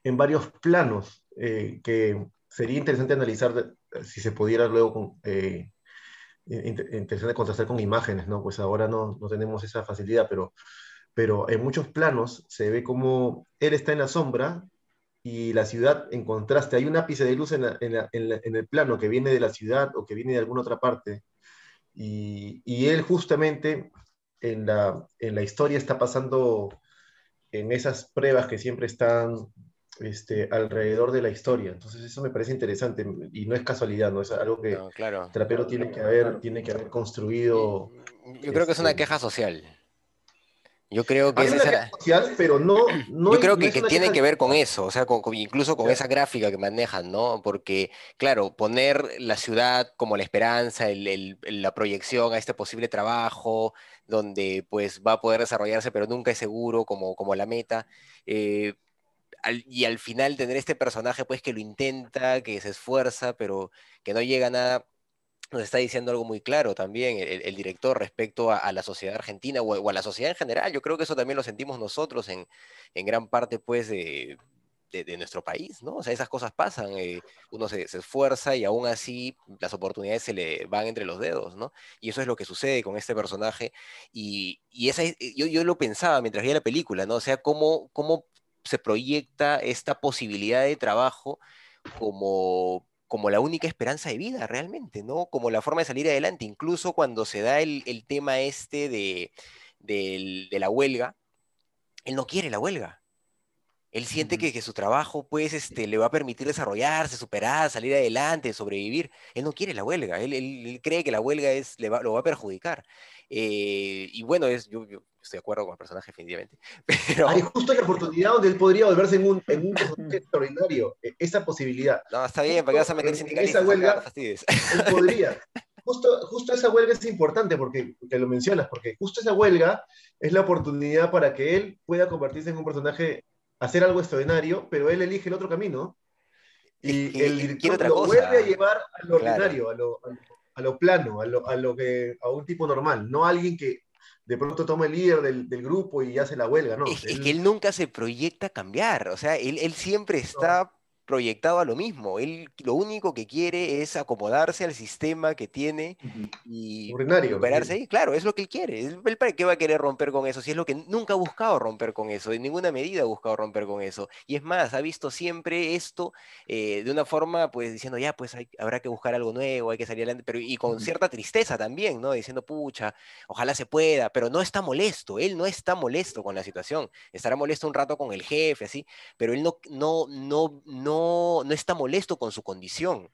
en varios planos eh, que sería interesante analizar si se pudiera luego eh, in- interesante contrastar con imágenes, ¿no? Pues ahora no, no tenemos esa facilidad, pero, pero en muchos planos se ve como él está en la sombra y la ciudad en contraste. Hay un ápice de luz en, en el plano que viene de la ciudad o que viene de alguna otra parte. Y, y él justamente en la, en la historia está pasando en esas pruebas que siempre están este, alrededor de la historia. Entonces eso me parece interesante y no es casualidad, ¿no? Es algo que No, claro. Trapero tiene que haber, tiene que haber construido. Yo creo que es una este- queja social. Yo creo que es una esa- queja social, pero no. no Yo creo que, es que tiene queja- que ver con eso, o sea, con- con- incluso con esa gráfica que manejan, ¿no? Porque, claro, poner la ciudad como la esperanza, el- el- la proyección a este posible trabajo, donde pues va a poder desarrollarse, pero nunca es seguro como, como la meta. eh, y al final tener este personaje pues que lo intenta, que se esfuerza, pero que no llega a nada, nos está diciendo algo muy claro también el, director respecto a, la sociedad argentina o, a la sociedad en general. Yo creo que eso también lo sentimos nosotros en, en gran parte pues de, de- nuestro país, ¿no? O sea, esas cosas pasan, eh, uno se, se esfuerza y aún así las oportunidades se le van entre los dedos, ¿no? Y eso es lo que sucede con este personaje y, y esa, es- yo, yo lo pensaba mientras veía la película, ¿no? O sea, cómo, cómo se proyecta esta posibilidad de trabajo como, como la única esperanza de vida realmente, ¿no? Como la forma de salir adelante, incluso cuando se da el, el tema este de, de la huelga, él no quiere la huelga. Él siente que, que su trabajo, pues, este, le va a permitir desarrollarse, superar, salir adelante, sobrevivir. Él no quiere la huelga. Él, él- él cree que la huelga es, le va- lo va a perjudicar. Eh, y bueno, es, yo, yo Estoy de acuerdo con el personaje, definitivamente. Pero... Hay justo la oportunidad donde él podría volverse en un, en un personaje extraordinario. e- Esa posibilidad. No, está bien, ¿para qué vas a meter sindicalistas? esa huelga-. Él podría. Justo, justo esa huelga es importante porque que lo mencionas, porque justo esa huelga es la oportunidad para que él pueda convertirse en un personaje, hacer algo extraordinario, pero él elige el otro camino. Y que el otra lo cosa. vuelve a llevar a lo Claro. ordinario, a lo, a lo- a lo plano, a, lo, a, lo que, a un tipo normal, no a alguien que de pronto toma el líder del, del grupo y hace la huelga, no. Es, que él nunca se proyecta a cambiar, o sea, él, él siempre está a lo mismo. Él lo único que quiere es acomodarse al sistema que tiene y sí. ahí. Claro, es lo que él quiere. Él, para qué va a querer romper con eso, si es lo que nunca ha buscado romper con eso, en ninguna medida ha buscado romper con eso. Y es más, ha visto siempre esto eh, de una forma, pues diciendo, ya, pues hay- habrá que buscar algo nuevo, hay que salir adelante, pero y con cierta tristeza también, ¿no? Diciendo, pucha, ojalá se pueda, pero no está molesto, él no está molesto con la situación. Estará molesto un rato con el jefe, así, pero él no, no, no, no, no está molesto con su condición.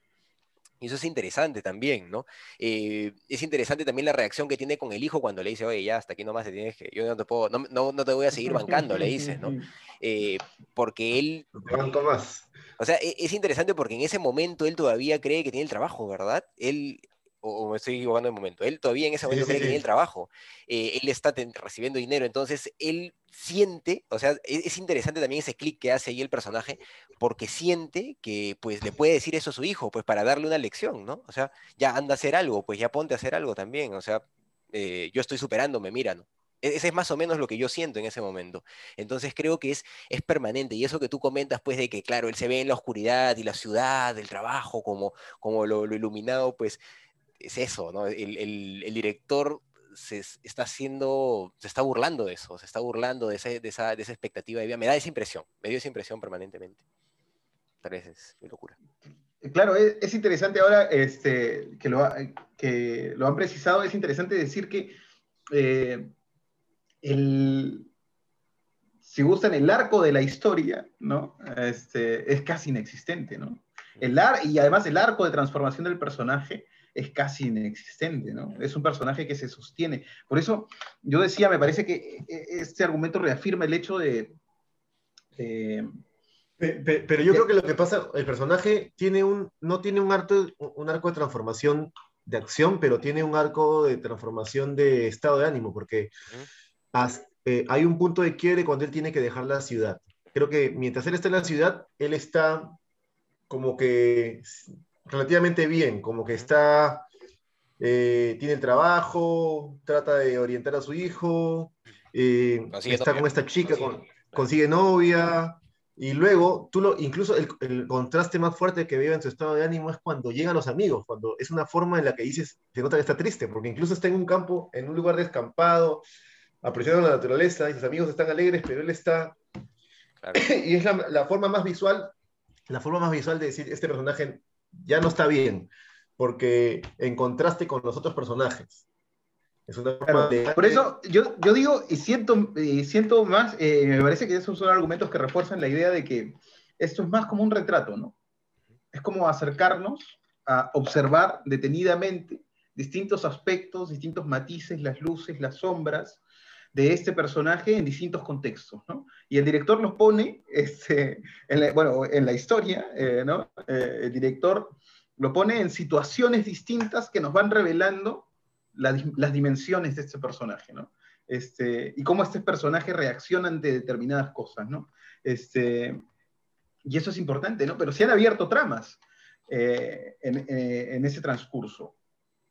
Y eso es interesante también, ¿no? Eh, es interesante también la reacción que tiene con el hijo cuando le dice, oye, ya, hasta aquí nomás te tienes que, yo no te puedo, no, no, no te voy a seguir bancando, le dice, ¿no? Eh, porque él, banco más. o sea, e- es interesante porque en ese momento él todavía cree que tiene el trabajo, ¿verdad? Él, o, me estoy equivocando de momento, él todavía en ese Sí, momento sí, cree que sí. tiene el trabajo. Eh, él está recibiendo dinero, entonces él siente, o sea, e- es, interesante también ese clic que hace ahí el personaje, porque siente que pues le puede decir eso a su hijo, pues para darle una lección, ¿no? O sea, ya anda a hacer algo, pues ya ponte a hacer algo también, o sea, eh, yo estoy superándome, mira, ¿no? E- Ese es más o menos lo que yo siento en ese momento. Entonces creo que es, es permanente. Y eso que tú comentas, pues, de que, claro, él se ve en la oscuridad y la ciudad, el trabajo, como, como lo, lo iluminado, pues, es eso, ¿no? El, el- el director se es- está haciendo, se está burlando de eso, se está burlando de, ese- de esa, de esa expectativa de vida. Me da esa impresión, me dio esa impresión permanentemente. Tal vez es mi locura. Claro, es, es interesante ahora este, que, lo, ha- que lo han precisado, es interesante decir que eh, el, si gustan, el arco de la historia, ¿no? Este, es casi inexistente, ¿no? El ar, y además el arco de transformación del personaje es casi inexistente, ¿no? Es un personaje que se sostiene. Por eso yo decía, me parece que eh, este argumento reafirma el hecho de... de- Pe- pe- Pero yo creo que lo que pasa, el personaje tiene un, no tiene un arco, un arco de transformación de acción, pero tiene un arco de transformación de estado de ánimo, porque eh, hay un punto de quiebre cuando él tiene que dejar la ciudad. Creo que mientras él está en la ciudad, él está como que relativamente bien, como que está, eh, tiene el trabajo, trata de orientar a su hijo, eh, está con esta chica, Consigue- con- consigue novia, y luego, tú lo, incluso el, el contraste más fuerte que veo en su estado de ánimo es cuando llegan los amigos, cuando es una forma en la que dices, se nota que está triste, porque incluso está en un campo, en un lugar descampado, apreciando la naturaleza, y sus amigos están alegres, pero él está... Claro. y es la, la forma más visual, la forma más visual de decir, este personaje ya no está bien, porque en contraste con los otros personajes. Es una forma Claro, de... por eso yo, yo digo y siento, y siento más, eh, me parece que esos son argumentos que refuerzan la idea de que esto es más como un retrato, ¿no? Es como acercarnos a observar detenidamente distintos aspectos, distintos matices, las luces, las sombras de este personaje en distintos contextos, ¿no? Y el director los pone, este, en la- bueno, en la historia, eh, ¿no? Eh, el director lo pone en situaciones distintas que nos van revelando las dimensiones de este personaje, ¿no? Este, y cómo este personaje reacciona ante determinadas cosas, ¿no? Este, y eso es importante, ¿no? Pero se han abierto tramas eh, en ese transcurso.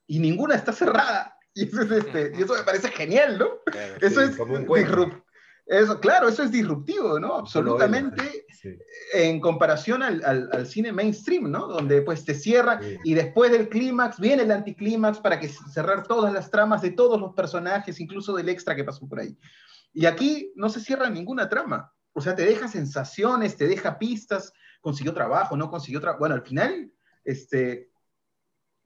Y ninguna está cerrada. Y eso, es este, y eso me parece genial, ¿no? Claro. Eso Sí, es como un cuento. disrup- eso, claro, eso es disruptivo, ¿no? Absolutamente Sí, en comparación al, al- al cine mainstream, ¿no? Donde pues te cierra sí. y después del clímax viene el anticlímax para que cerrar todas las tramas de todos los personajes, incluso del extra que pasó por ahí. Y aquí no se cierra ninguna trama. O sea, te deja sensaciones, te deja pistas, consiguió trabajo, no consiguió trabajo. Bueno, al final, este,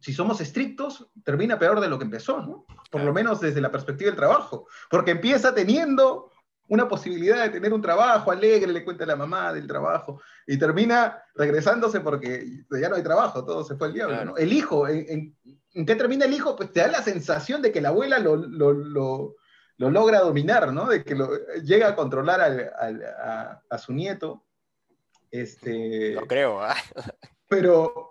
si somos estrictos, termina peor de lo que empezó, ¿no? Por lo menos desde la perspectiva del trabajo. Porque empieza teniendo una posibilidad de tener un trabajo alegre, le cuenta a la mamá del trabajo, y termina regresándose porque ya no hay trabajo, todo se fue al diablo. Claro. ¿no? El hijo, ¿en, en- qué termina el hijo? Pues te da la sensación de que la abuela lo, lo, lo- lo logra dominar, ¿no? De que llega a controlar al- al- a, a su nieto. Este, No creo. ¿ah? pero,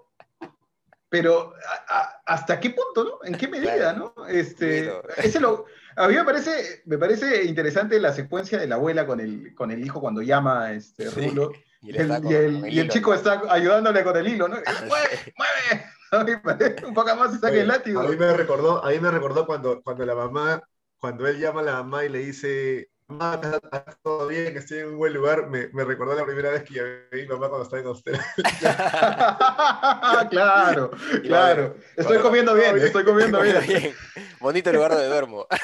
pero a- a- ¿hasta qué punto, no? ¿En qué medida, Claro. no? Este, Bueno. ese lo- a mí me parece, me parece interesante la secuencia de la abuela con el, con el hijo cuando llama este, Sí. Rulo. Y el, y el- con el y el hilo, chico está ayudándole con el hilo, ¿no? Ah, ¡Mueve! ¡Mueve! Un poco más se saca Oye, el látigo. A mí me recordó, a mí me recordó cuando, cuando la mamá, cuando él llama a la mamá y le dice, mamá, ¿estás todo bien? Estoy en un buen lugar. Me, me recordó la primera vez que ya vi a mi mamá cuando estaba en Australia. claro, claro. Estoy comiendo bien, estoy comiendo bien. Bien. Bonito lugar donde duermo.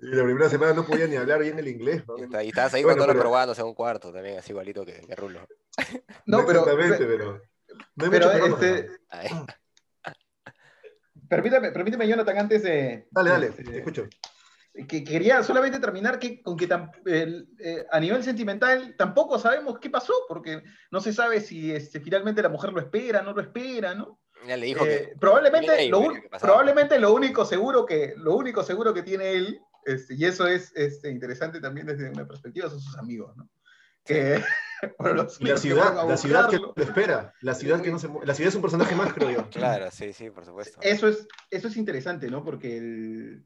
Y la primera semana no podía ni hablar bien el inglés. ¿no? Y está- y estabas ahí Bueno, con todo pero- probándose en un cuarto también, así igualito que, que Rulo. No, pero, Exactamente, pe- pero... No hay pero mucho problema. este, permítame, permítame, Jonathan, antes de... Dale, dale, este, te escucho. Que quería solamente terminar que, con que tam- el, eh, a nivel sentimental tampoco sabemos qué pasó, porque no se sabe si este, finalmente la mujer lo espera, no lo espera, ¿no? ya le dijo Eh, que. probablemente, Mira, lo, probablemente lo único seguro que lo único seguro que tiene él, este, y eso es este, interesante también desde una perspectiva, son sus amigos, ¿no? Que, bueno, los Y la que ciudad, a la ciudad que lo espera, la ciudad que no se la ciudad es un personaje más, creo yo. Claro, sí, sí, por supuesto. Eso es, eso es interesante, ¿no? Porque el-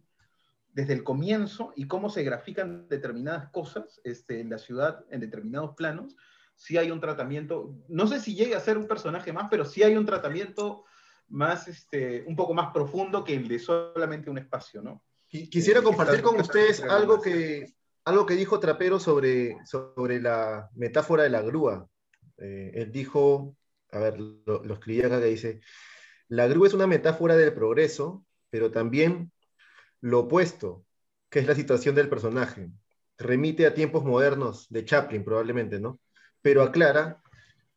desde el comienzo y cómo se grafican determinadas cosas este, en la ciudad, en determinados planos, sí hay un tratamiento, no sé si llega a ser un personaje más, pero sí hay un tratamiento más, este, un poco más profundo que el de solamente un espacio, ¿no? Qui- Quisiera Eh, compartir con ustedes algo que, algo que dijo Trapero sobre, sobre la metáfora de la grúa. Eh, él dijo, a ver, lo, lo escribí acá que dice, la grúa es una metáfora del progreso, pero también lo opuesto, que es la situación del personaje. Remite a tiempos modernos de Chaplin, probablemente, ¿no? Pero aclara,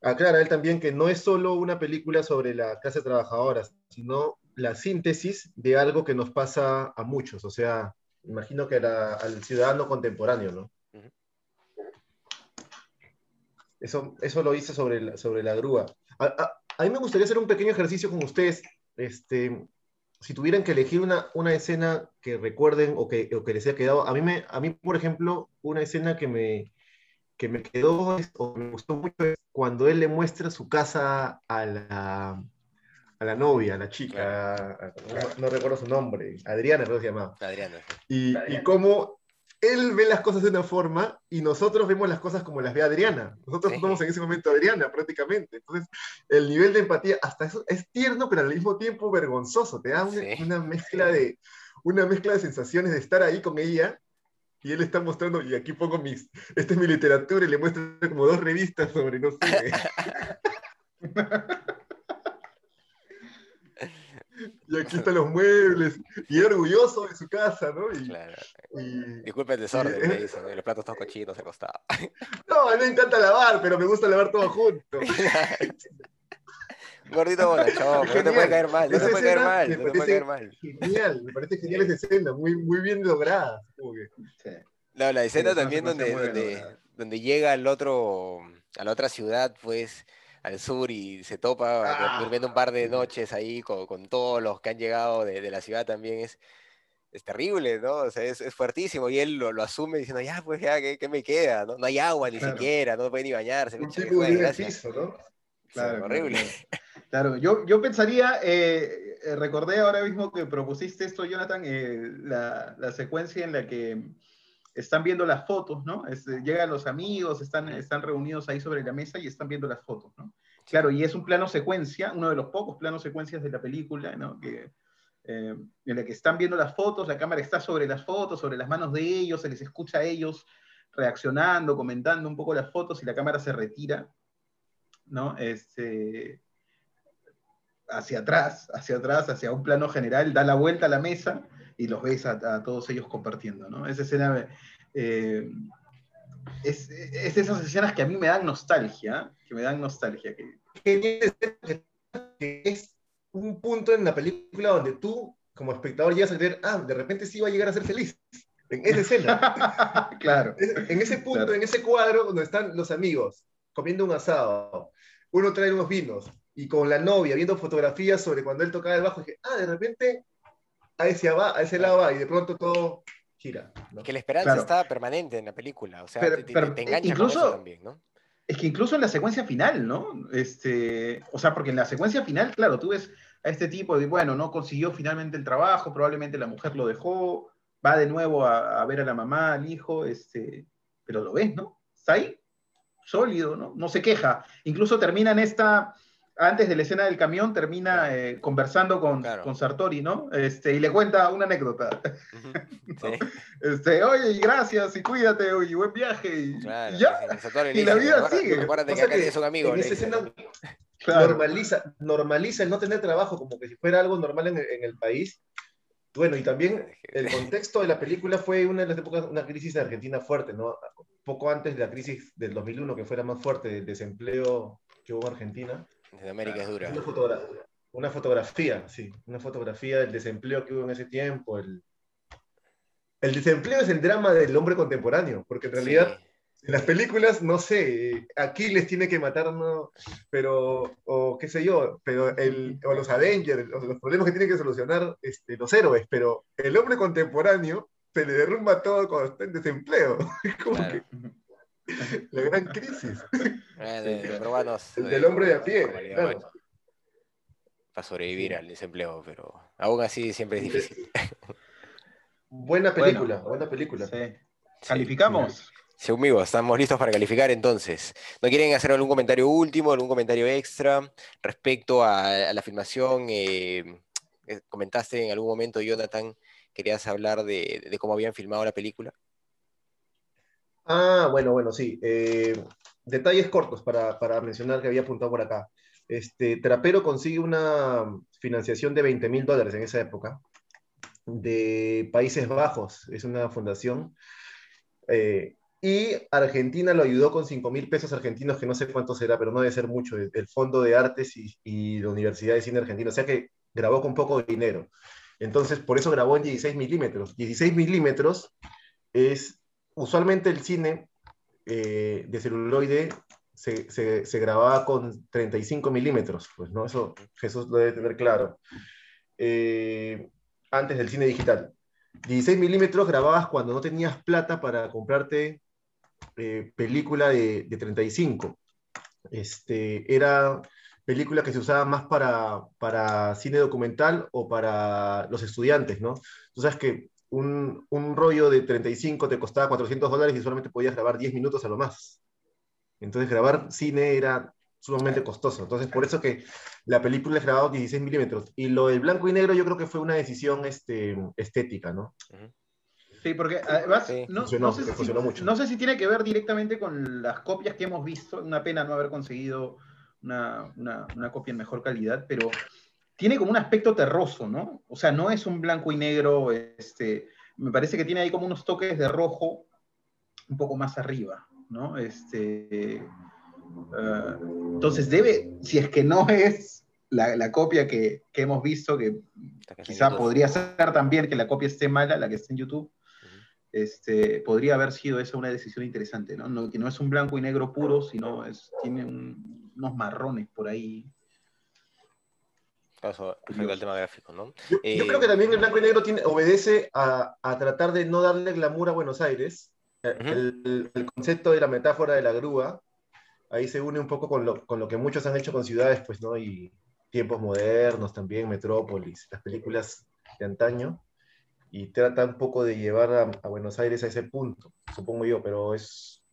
aclara él también que no es solo una película sobre la clase trabajadora, sino la síntesis de algo que nos pasa a muchos, o sea, imagino que al ciudadano contemporáneo, ¿no? Eso, eso lo hice sobre la, sobre la grúa. A, a- a mí me gustaría hacer un pequeño ejercicio con ustedes. Este, si tuvieran que elegir una, una escena que recuerden o que, o que les haya quedado, a mí, me, a mí, por ejemplo, una escena que me, que me quedó es- o me gustó mucho es cuando él le muestra su casa a la, a la novia, a la chica, a- no, no recuerdo su nombre, Adriana creo que se llamaba, Adriana. y, y cómo él ve las cosas de una forma y nosotros vemos las cosas como las ve Adriana. Nosotros somos en ese momento Adriana prácticamente. Entonces, el nivel de empatía hasta eso es tierno, pero al mismo tiempo vergonzoso. Te da una, Sí. una mezcla de una mezcla de sensaciones de estar ahí con ella y él está mostrando, y aquí pongo mis, esta es mi literatura, y le muestra como dos revistas sobre, no sé. y aquí están los muebles, y él orgulloso de su casa, ¿no? Y, Claro. y- Disculpe el desorden, Sí. me dicen, los platos todos cochinos al costado. no, a mí me encanta lavar, pero me gusta lavar todo junto. Gordito bonachón, no te puede caer mal, no te puede caer mal, no te puede caer mal. Genial, me parece genial esa escena, muy, muy bien lograda. como que- Sí. No, la escena también donde, donde, donde llega al otro, a la otra ciudad, pues, al sur y se topa Ah. durmiendo un par de noches ahí con, con todos los que han llegado de, de la ciudad también es, es terrible, ¿no? O sea, es, es fuertísimo y él lo, lo asume diciendo, ya, pues, ya, ¿qué, qué me queda? ¿no? No hay agua ni Claro. siquiera, no puede ni bañarse. Un tipo gracia. piso, ¿no? Sí, Claro, horrible. Claro, Claro, yo, yo pensaría, eh, eh, recordé ahora mismo que propusiste esto, Jonathan, eh, la, la secuencia en la que están viendo las fotos, ¿no? Es, eh, llegan los amigos, están, están reunidos ahí sobre la mesa y están viendo las fotos, ¿no? Claro, y es un plano secuencia, uno de los pocos planos secuencias de la película, ¿no? Que, eh, en la que están viendo las fotos, la cámara está sobre las fotos, sobre las manos de ellos, se les escucha a ellos reaccionando, comentando un poco las fotos y la cámara se retira, ¿no? Este, hacia atrás, hacia atrás, hacia un plano general, da la vuelta a la mesa y los ves a, a todos ellos compartiendo, ¿no? Esa escena eh, es, es esas escenas que a mí me dan nostalgia, que me dan nostalgia. Que es un punto en la película donde tú, como espectador, llegas a creer, ah, de repente sí va a llegar a ser feliz. En esa escena. claro. En ese punto, Claro. en ese cuadro donde están los amigos comiendo un asado, uno trae unos vinos y con la novia viendo fotografías sobre cuando él tocaba el bajo, dije, ah, de repente a ese, va, a ese lado va y de pronto todo gira. ¿no? Que la esperanza Claro. está permanente en la película, o sea, Pero- te, pero te engancha incluso- con eso también, ¿no? Es que incluso en la secuencia final, ¿no? Este, o sea, porque en la secuencia final, claro, tú ves a este tipo de, bueno, no consiguió finalmente el trabajo, probablemente la mujer lo dejó, va de nuevo a, a ver a la mamá, al hijo, este, pero lo ves, ¿no? Está ahí, sólido, ¿no? No se queja. Incluso termina en esta, antes de la escena del camión, termina eh, conversando con, Claro. con Sartori, ¿no? Este, y le cuenta una anécdota. Ujú. Sí, Este, oye, y gracias, y cuídate, y buen viaje, y, claro. y ya. y la vida "Acuérdate- sigue". Acuérdate O que sea acá que es un amigo. en esa escena Claro. normaliza, normaliza el no tener trabajo como que si fuera algo normal en, el- en el país. Bueno, y también el contexto de la película fue una de las épocas, una crisis en Argentina fuerte, ¿no? Poco antes de la crisis del 2001, que fue la más fuerte, del desempleo que hubo en Argentina. En América es dura. Una, fotogra- una fotografía, sí, una fotografía del desempleo que hubo en ese tiempo. El, el desempleo es el drama del hombre contemporáneo, porque en realidad Sí. en las películas, no sé, Aquiles tiene que matarnos, pero, o qué sé yo, pero el, o los Avengers, o los problemas que tienen que solucionar este, los héroes, pero el hombre contemporáneo se le derrumba todo cuando está en desempleo. Es como Claro. que la gran crisis. Eh, de- de peruanos, El eh, del hombre de a pie, claro. para sobrevivir al desempleo, pero aún así siempre es difícil. Buena Bueno. película, buena película. Sí. Calificamos. Sí, amigos, estamos listos para calificar entonces. ¿No quieren hacer algún comentario último, algún comentario extra respecto a, a la filmación? Eh, eh, comentaste en algún momento, Jonathan, querías hablar de, de cómo habían filmado la película. Ah, bueno, bueno, sí. Eh, detalles cortos para, para mencionar que había apuntado por acá. Este, Trapero consigue una financiación de 20 mil dólares en esa época de Países Bajos, es una fundación. eh, y Argentina lo ayudó con 5 mil pesos argentinos, que no sé cuánto será, pero no debe ser mucho, el, Fondo de Artes y, y la Universidad de Cine Argentina. O sea que grabó con poco dinero. Entonces, por eso grabó en 16 milímetros. 16 milímetros es usualmente el cine eh, de celuloide se, se, grababa con 35 milímetros, pues, ¿no? Eso Jesús lo debe tener claro. Eh, antes del cine digital. 16 milímetros grababas cuando no tenías plata para comprarte eh, película de, de, 35. Este, era película que se usaba más para, para cine documental o para los estudiantes, ¿no? Que un, un, rollo de 35 te costaba 400 dólares y solamente podías grabar 10 minutos a lo más. Entonces grabar cine era sumamente costoso. Entonces por eso que la película es grabada 16 milímetros. Y lo del blanco y negro yo creo que fue una decisión este, estética, ¿no? Sí, porque además Sí. no, Funcionó, no sé si, funcionó mucho. no sé si tiene que ver directamente con las copias que hemos visto. Una pena no haber conseguido una, una, una copia en mejor calidad, pero tiene como un aspecto terroso, ¿no? O sea, no es un blanco y negro, este, me parece que tiene ahí como unos toques de rojo un poco más arriba, ¿no? Este, uh, entonces debe, si es que no es la, la copia que, que, hemos visto, que quizá podría ser también que la copia esté mala, la que está en YouTube, uh -huh. este, podría haber sido esa una decisión interesante, ¿no? ¿no? Que no es un blanco y negro puro, sino es, tiene un, unos marrones por ahí. Respecto al tema gráfico, ¿no? Yo, eh, yo, creo que también el blanco y negro tiene, obedece a, a, tratar de no darle glamour a Buenos Aires. Uh -huh. el, el, concepto de la metáfora de la grúa, ahí se une un poco con lo, con lo que muchos han hecho con ciudades, pues, ¿no? Y tiempos modernos también, Metrópolis, las películas de antaño, y trata un poco de llevar a, a Buenos Aires a ese punto, supongo yo, pero es,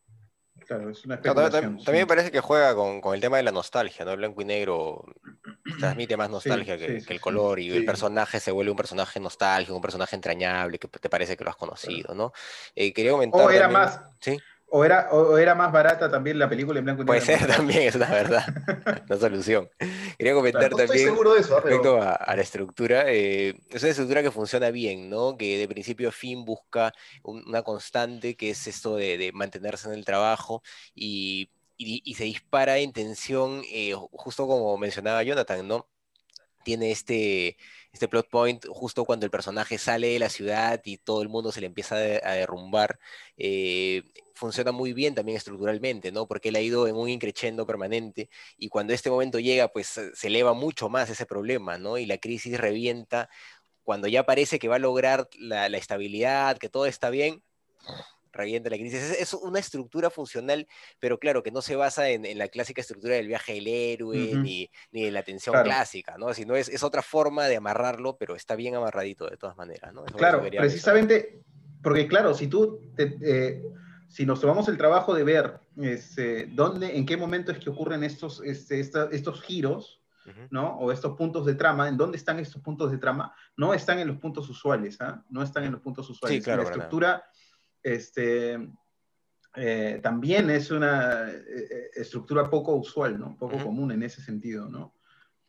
Claro, es una no, también, me parece que juega con, con, el tema de la nostalgia, ¿no? El blanco y negro transmite más nostalgia sí, que, sí, que, el color y el personaje se vuelve un personaje nostálgico, un personaje entrañable que te parece que lo has conocido, ¿no? Eh, quería comentar. O era también, más. ¿sí? O era, o era más barata también la película en blanco y negro. Puede ser también, es una verdad, una solución. Quería comentar no también de eso, respecto pero... a, a, la estructura. Eh, es una estructura que funciona bien, ¿no? Que de principio a fin busca un, una constante, que es esto de, de mantenerse en el trabajo y, y, y se dispara en tensión, eh, justo como mencionaba Jonathan, ¿no? Tiene este, este plot point justo cuando el personaje sale de la ciudad y todo el mundo se le empieza a, derrumbar. Eh, funciona muy bien también estructuralmente, ¿no? Porque él ha ido en un increchendo permanente y cuando este momento llega, pues se eleva mucho más ese problema, ¿no? Y la crisis revienta cuando ya parece que va a lograr la estabilidad, que todo está bien, revienta la crisis. Es, es, una estructura funcional, pero claro, que no se basa en, en la clásica estructura del viaje del héroe, uh -huh. ni, ni en la tensión claro. clásica, ¿no? Sino es, es, otra forma de amarrarlo, pero está bien amarradito de todas maneras, ¿no? Eso claro, precisamente, porque claro, si tú, te, eh, si nos tomamos el trabajo de ver este, dónde, en qué momento es que ocurren estos, este, esta, estos giros, ¿no? O estos puntos de trama, ¿en dónde están estos puntos de trama? No están en los puntos usuales, ¿ah? ¿eh? No están en los puntos usuales. Sí, claro, la estructura este, eh, también es una eh, estructura poco usual, ¿no? Poco uh -huh. común en ese sentido, ¿no?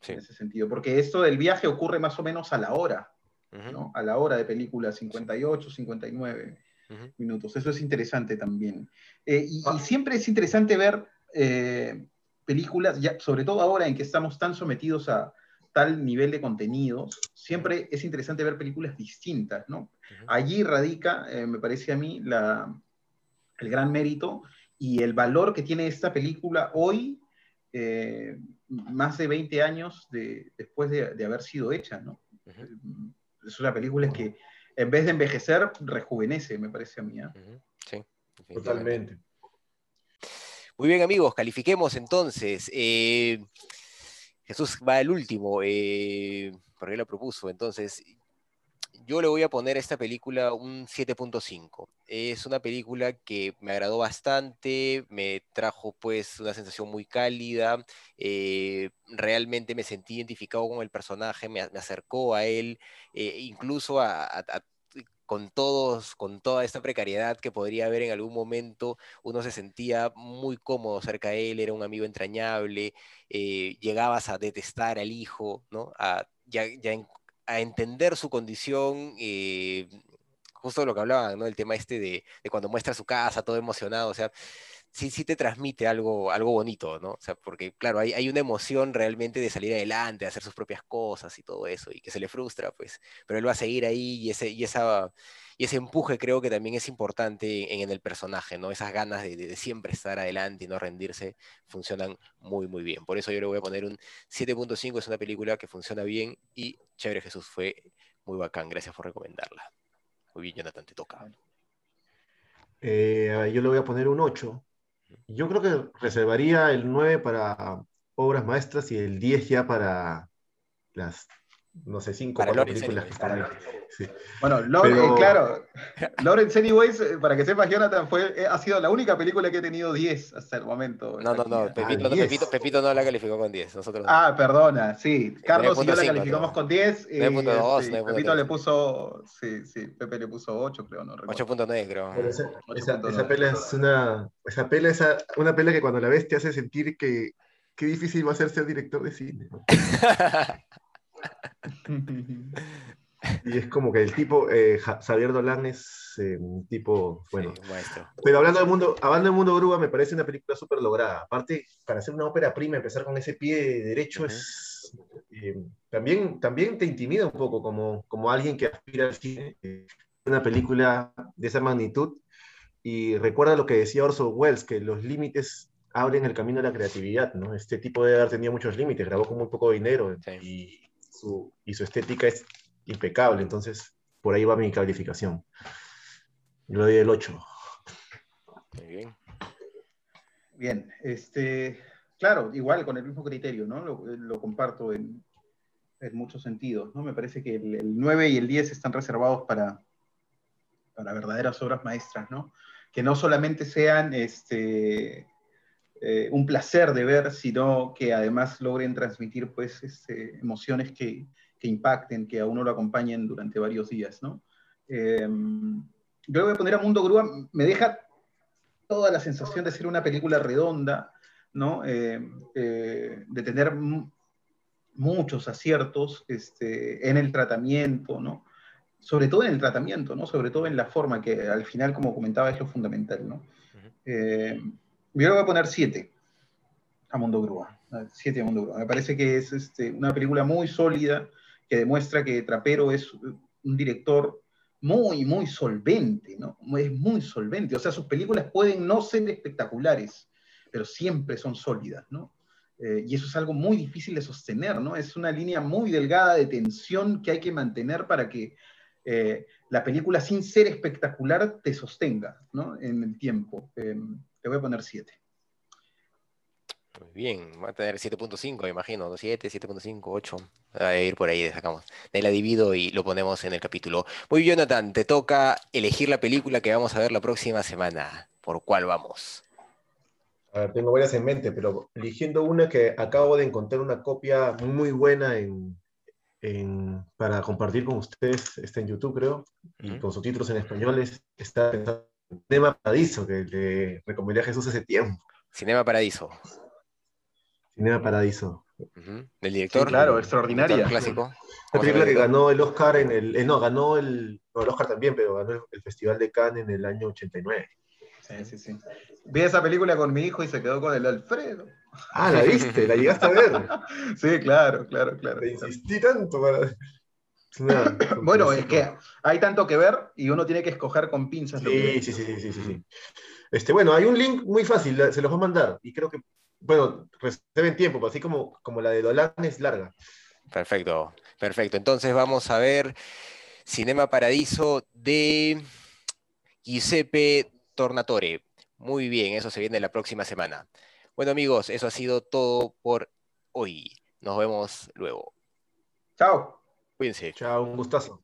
Sí. En ese sentido, porque esto del viaje ocurre más o menos a la hora, uh -huh. ¿no? A la hora de película, 58, 59 uh -huh. minutos. Eso es interesante también. Eh, y, ah. y, siempre es interesante ver eh, películas, ya, sobre todo ahora en que estamos tan sometidos a tal nivel de contenidos, siempre es interesante ver películas distintas, ¿no? Allí radica, eh, me parece a mí, la, el gran mérito y el valor que tiene esta película hoy, eh, más de 20 años de, después de, de, haber sido hecha, ¿no? Uh -huh. Es una película que, en vez de envejecer, rejuvenece, me parece a mí. ¿eh? Uh -huh. Sí, totalmente. Muy bien, amigos, califiquemos entonces. Eh, Jesús va el último, eh, porque lo propuso. Entonces, yo le voy a poner a esta película un 7.5. Es una película que me agradó bastante, me trajo pues una sensación muy cálida, eh, realmente me sentí identificado con el personaje, me, acercó a él, eh, incluso a, a, a con todos, con toda esta precariedad que podría haber en algún momento, uno se sentía muy cómodo cerca de él, era un amigo entrañable, eh, llegabas a detestar al hijo, ¿no? A, ya, ya a entender su condición, eh, justo lo que hablaban, ¿no? El tema este de, de, cuando muestra su casa, todo emocionado, o sea, sí, sí te transmite algo, algo bonito, ¿no? O sea, porque, claro, hay, hay una emoción realmente de salir adelante, de hacer sus propias cosas y todo eso, y que se le frustra, pues, pero él va a seguir ahí y ese, y esa, y ese empuje creo que también es importante en, el personaje, ¿no? Esas ganas de, siempre estar adelante y no rendirse funcionan muy, muy bien. Por eso yo le voy a poner un 7.5, es una película que funciona bien y Chévere Jesús fue muy bacán, gracias por recomendarla. Muy bien, Jonathan, te toca. Eh, yo le voy a poner un 8 yo creo que reservaría el 9 para obras maestras y el 10 ya para las, no sé, 5 para cuatro películas que están sí. Bueno, Lord, Pero... eh, claro, Lawrence Anyways, eh, para que sepas, Jonathan, fue, eh, ha sido la única película que he tenido 10 hasta el momento. No, no, no, Pepito, ah, no Pepito, Pepito, no la calificó con 10. Nosotros ah, perdona, sí. Carlos y yo la calificamos no. con 10. Y, 9.2, sí, Pepito le puso, sí, sí, Pepe le puso 8, creo, no 8.9, creo. Esa, esa, esa, pela es una, esa pela es una pela que cuando la ves te hace sentir que qué difícil va a ser ser director de cine. y es como que el tipo, eh, Xavier Dolan es eh, un tipo, bueno. Sí, pero hablando del mundo, hablando del mundo grúa, me parece una película súper lograda. Aparte, para hacer una ópera prima, empezar con ese pie derecho uh -huh. es. Eh, también, también te intimida un poco como, como alguien que aspira al cine. Una película de esa magnitud. Y recuerda lo que decía Orson Welles, que los límites abren el camino a la creatividad, ¿no? Este tipo de haber tenido muchos límites, grabó con muy poco dinero sí. y, su, y su estética es impecable, entonces por ahí va mi calificación. Yo le doy el 8. Muy bien. Bien, este, claro, igual con el mismo criterio, ¿no? Lo, lo comparto en, en, muchos sentidos, ¿no? Me parece que el, el, 9 y el 10 están reservados para, para verdaderas obras maestras, ¿no? Que no solamente sean este, eh, un placer de ver, sino que además logren transmitir pues, este, emociones que, que, impacten, que a uno lo acompañen durante varios días. ¿no? Eh, yo le voy a poner a Mundo Grúa, me deja toda la sensación de ser una película redonda, ¿no? Eh, de tener muchos aciertos este, en el tratamiento, ¿no? sobre todo en el tratamiento, ¿no? sobre todo en la forma que al final, como comentaba, es lo fundamental. ¿no? Uh -huh. Yo le voy a poner 7 a Mundo Grúa. 7 a Mundo Grúa. Me parece que es este, una película muy sólida que demuestra que Trapero es un director muy, muy solvente, ¿no? Es muy solvente. O sea, sus películas pueden no ser espectaculares, pero siempre son sólidas, ¿no? Eh, y eso es algo muy difícil de sostener, ¿no? Es una línea muy delgada de tensión que hay que mantener para que eh, la película, sin ser espectacular, te sostenga, ¿no? En el tiempo. Eh, te voy a poner 7. Muy bien, va a tener 7.5, imagino, 7, 7.5, 8. A ir por ahí, sacamos. De ahí la divido y lo ponemos en el capítulo. Muy bien, Jonathan, te toca elegir la película que vamos a ver la próxima semana. ¿Por cuál vamos? A ver, tengo varias en mente, pero eligiendo una que acabo de encontrar una copia muy buena en, en- para compartir con ustedes, está en YouTube, creo, y con subtítulos en español, es- está en Tema Paradiso, que le recomendé a Jesús hace tiempo. Cinema Paradiso. Cinema Paradiso. Ujú. Del director. claro, el extraordinaria. director clásico. Una ¿Cómo se llama película el que ganó el Oscar en el. eh, no, ganó el. no, el Oscar también, pero ganó el, el Festival de Cannes en el año 89. Sí, sí, sí. Vi esa película con mi hijo y se quedó con el Alfredo. Ah, ¿la viste? ¿La llegaste a ver? Sí, claro, claro, claro. Te insistí tanto para. Bueno, es que hay tanto que ver y uno tiene que escoger con pinzas lo que. Sí, sí, sí, sí, sí, sí. Este, bueno, hay un link muy fácil, se los voy a mandar. Y creo que, bueno, reserven tiempo, pues, así como, como la de Dolan es larga. Perfecto, perfecto. Entonces vamos a ver Cinema Paradiso de Giuseppe Tornatore. Muy bien, eso se viene la próxima semana. Bueno amigos, eso ha sido todo por hoy. Nos vemos luego. Chao. Cuídense. Chao, un gustazo.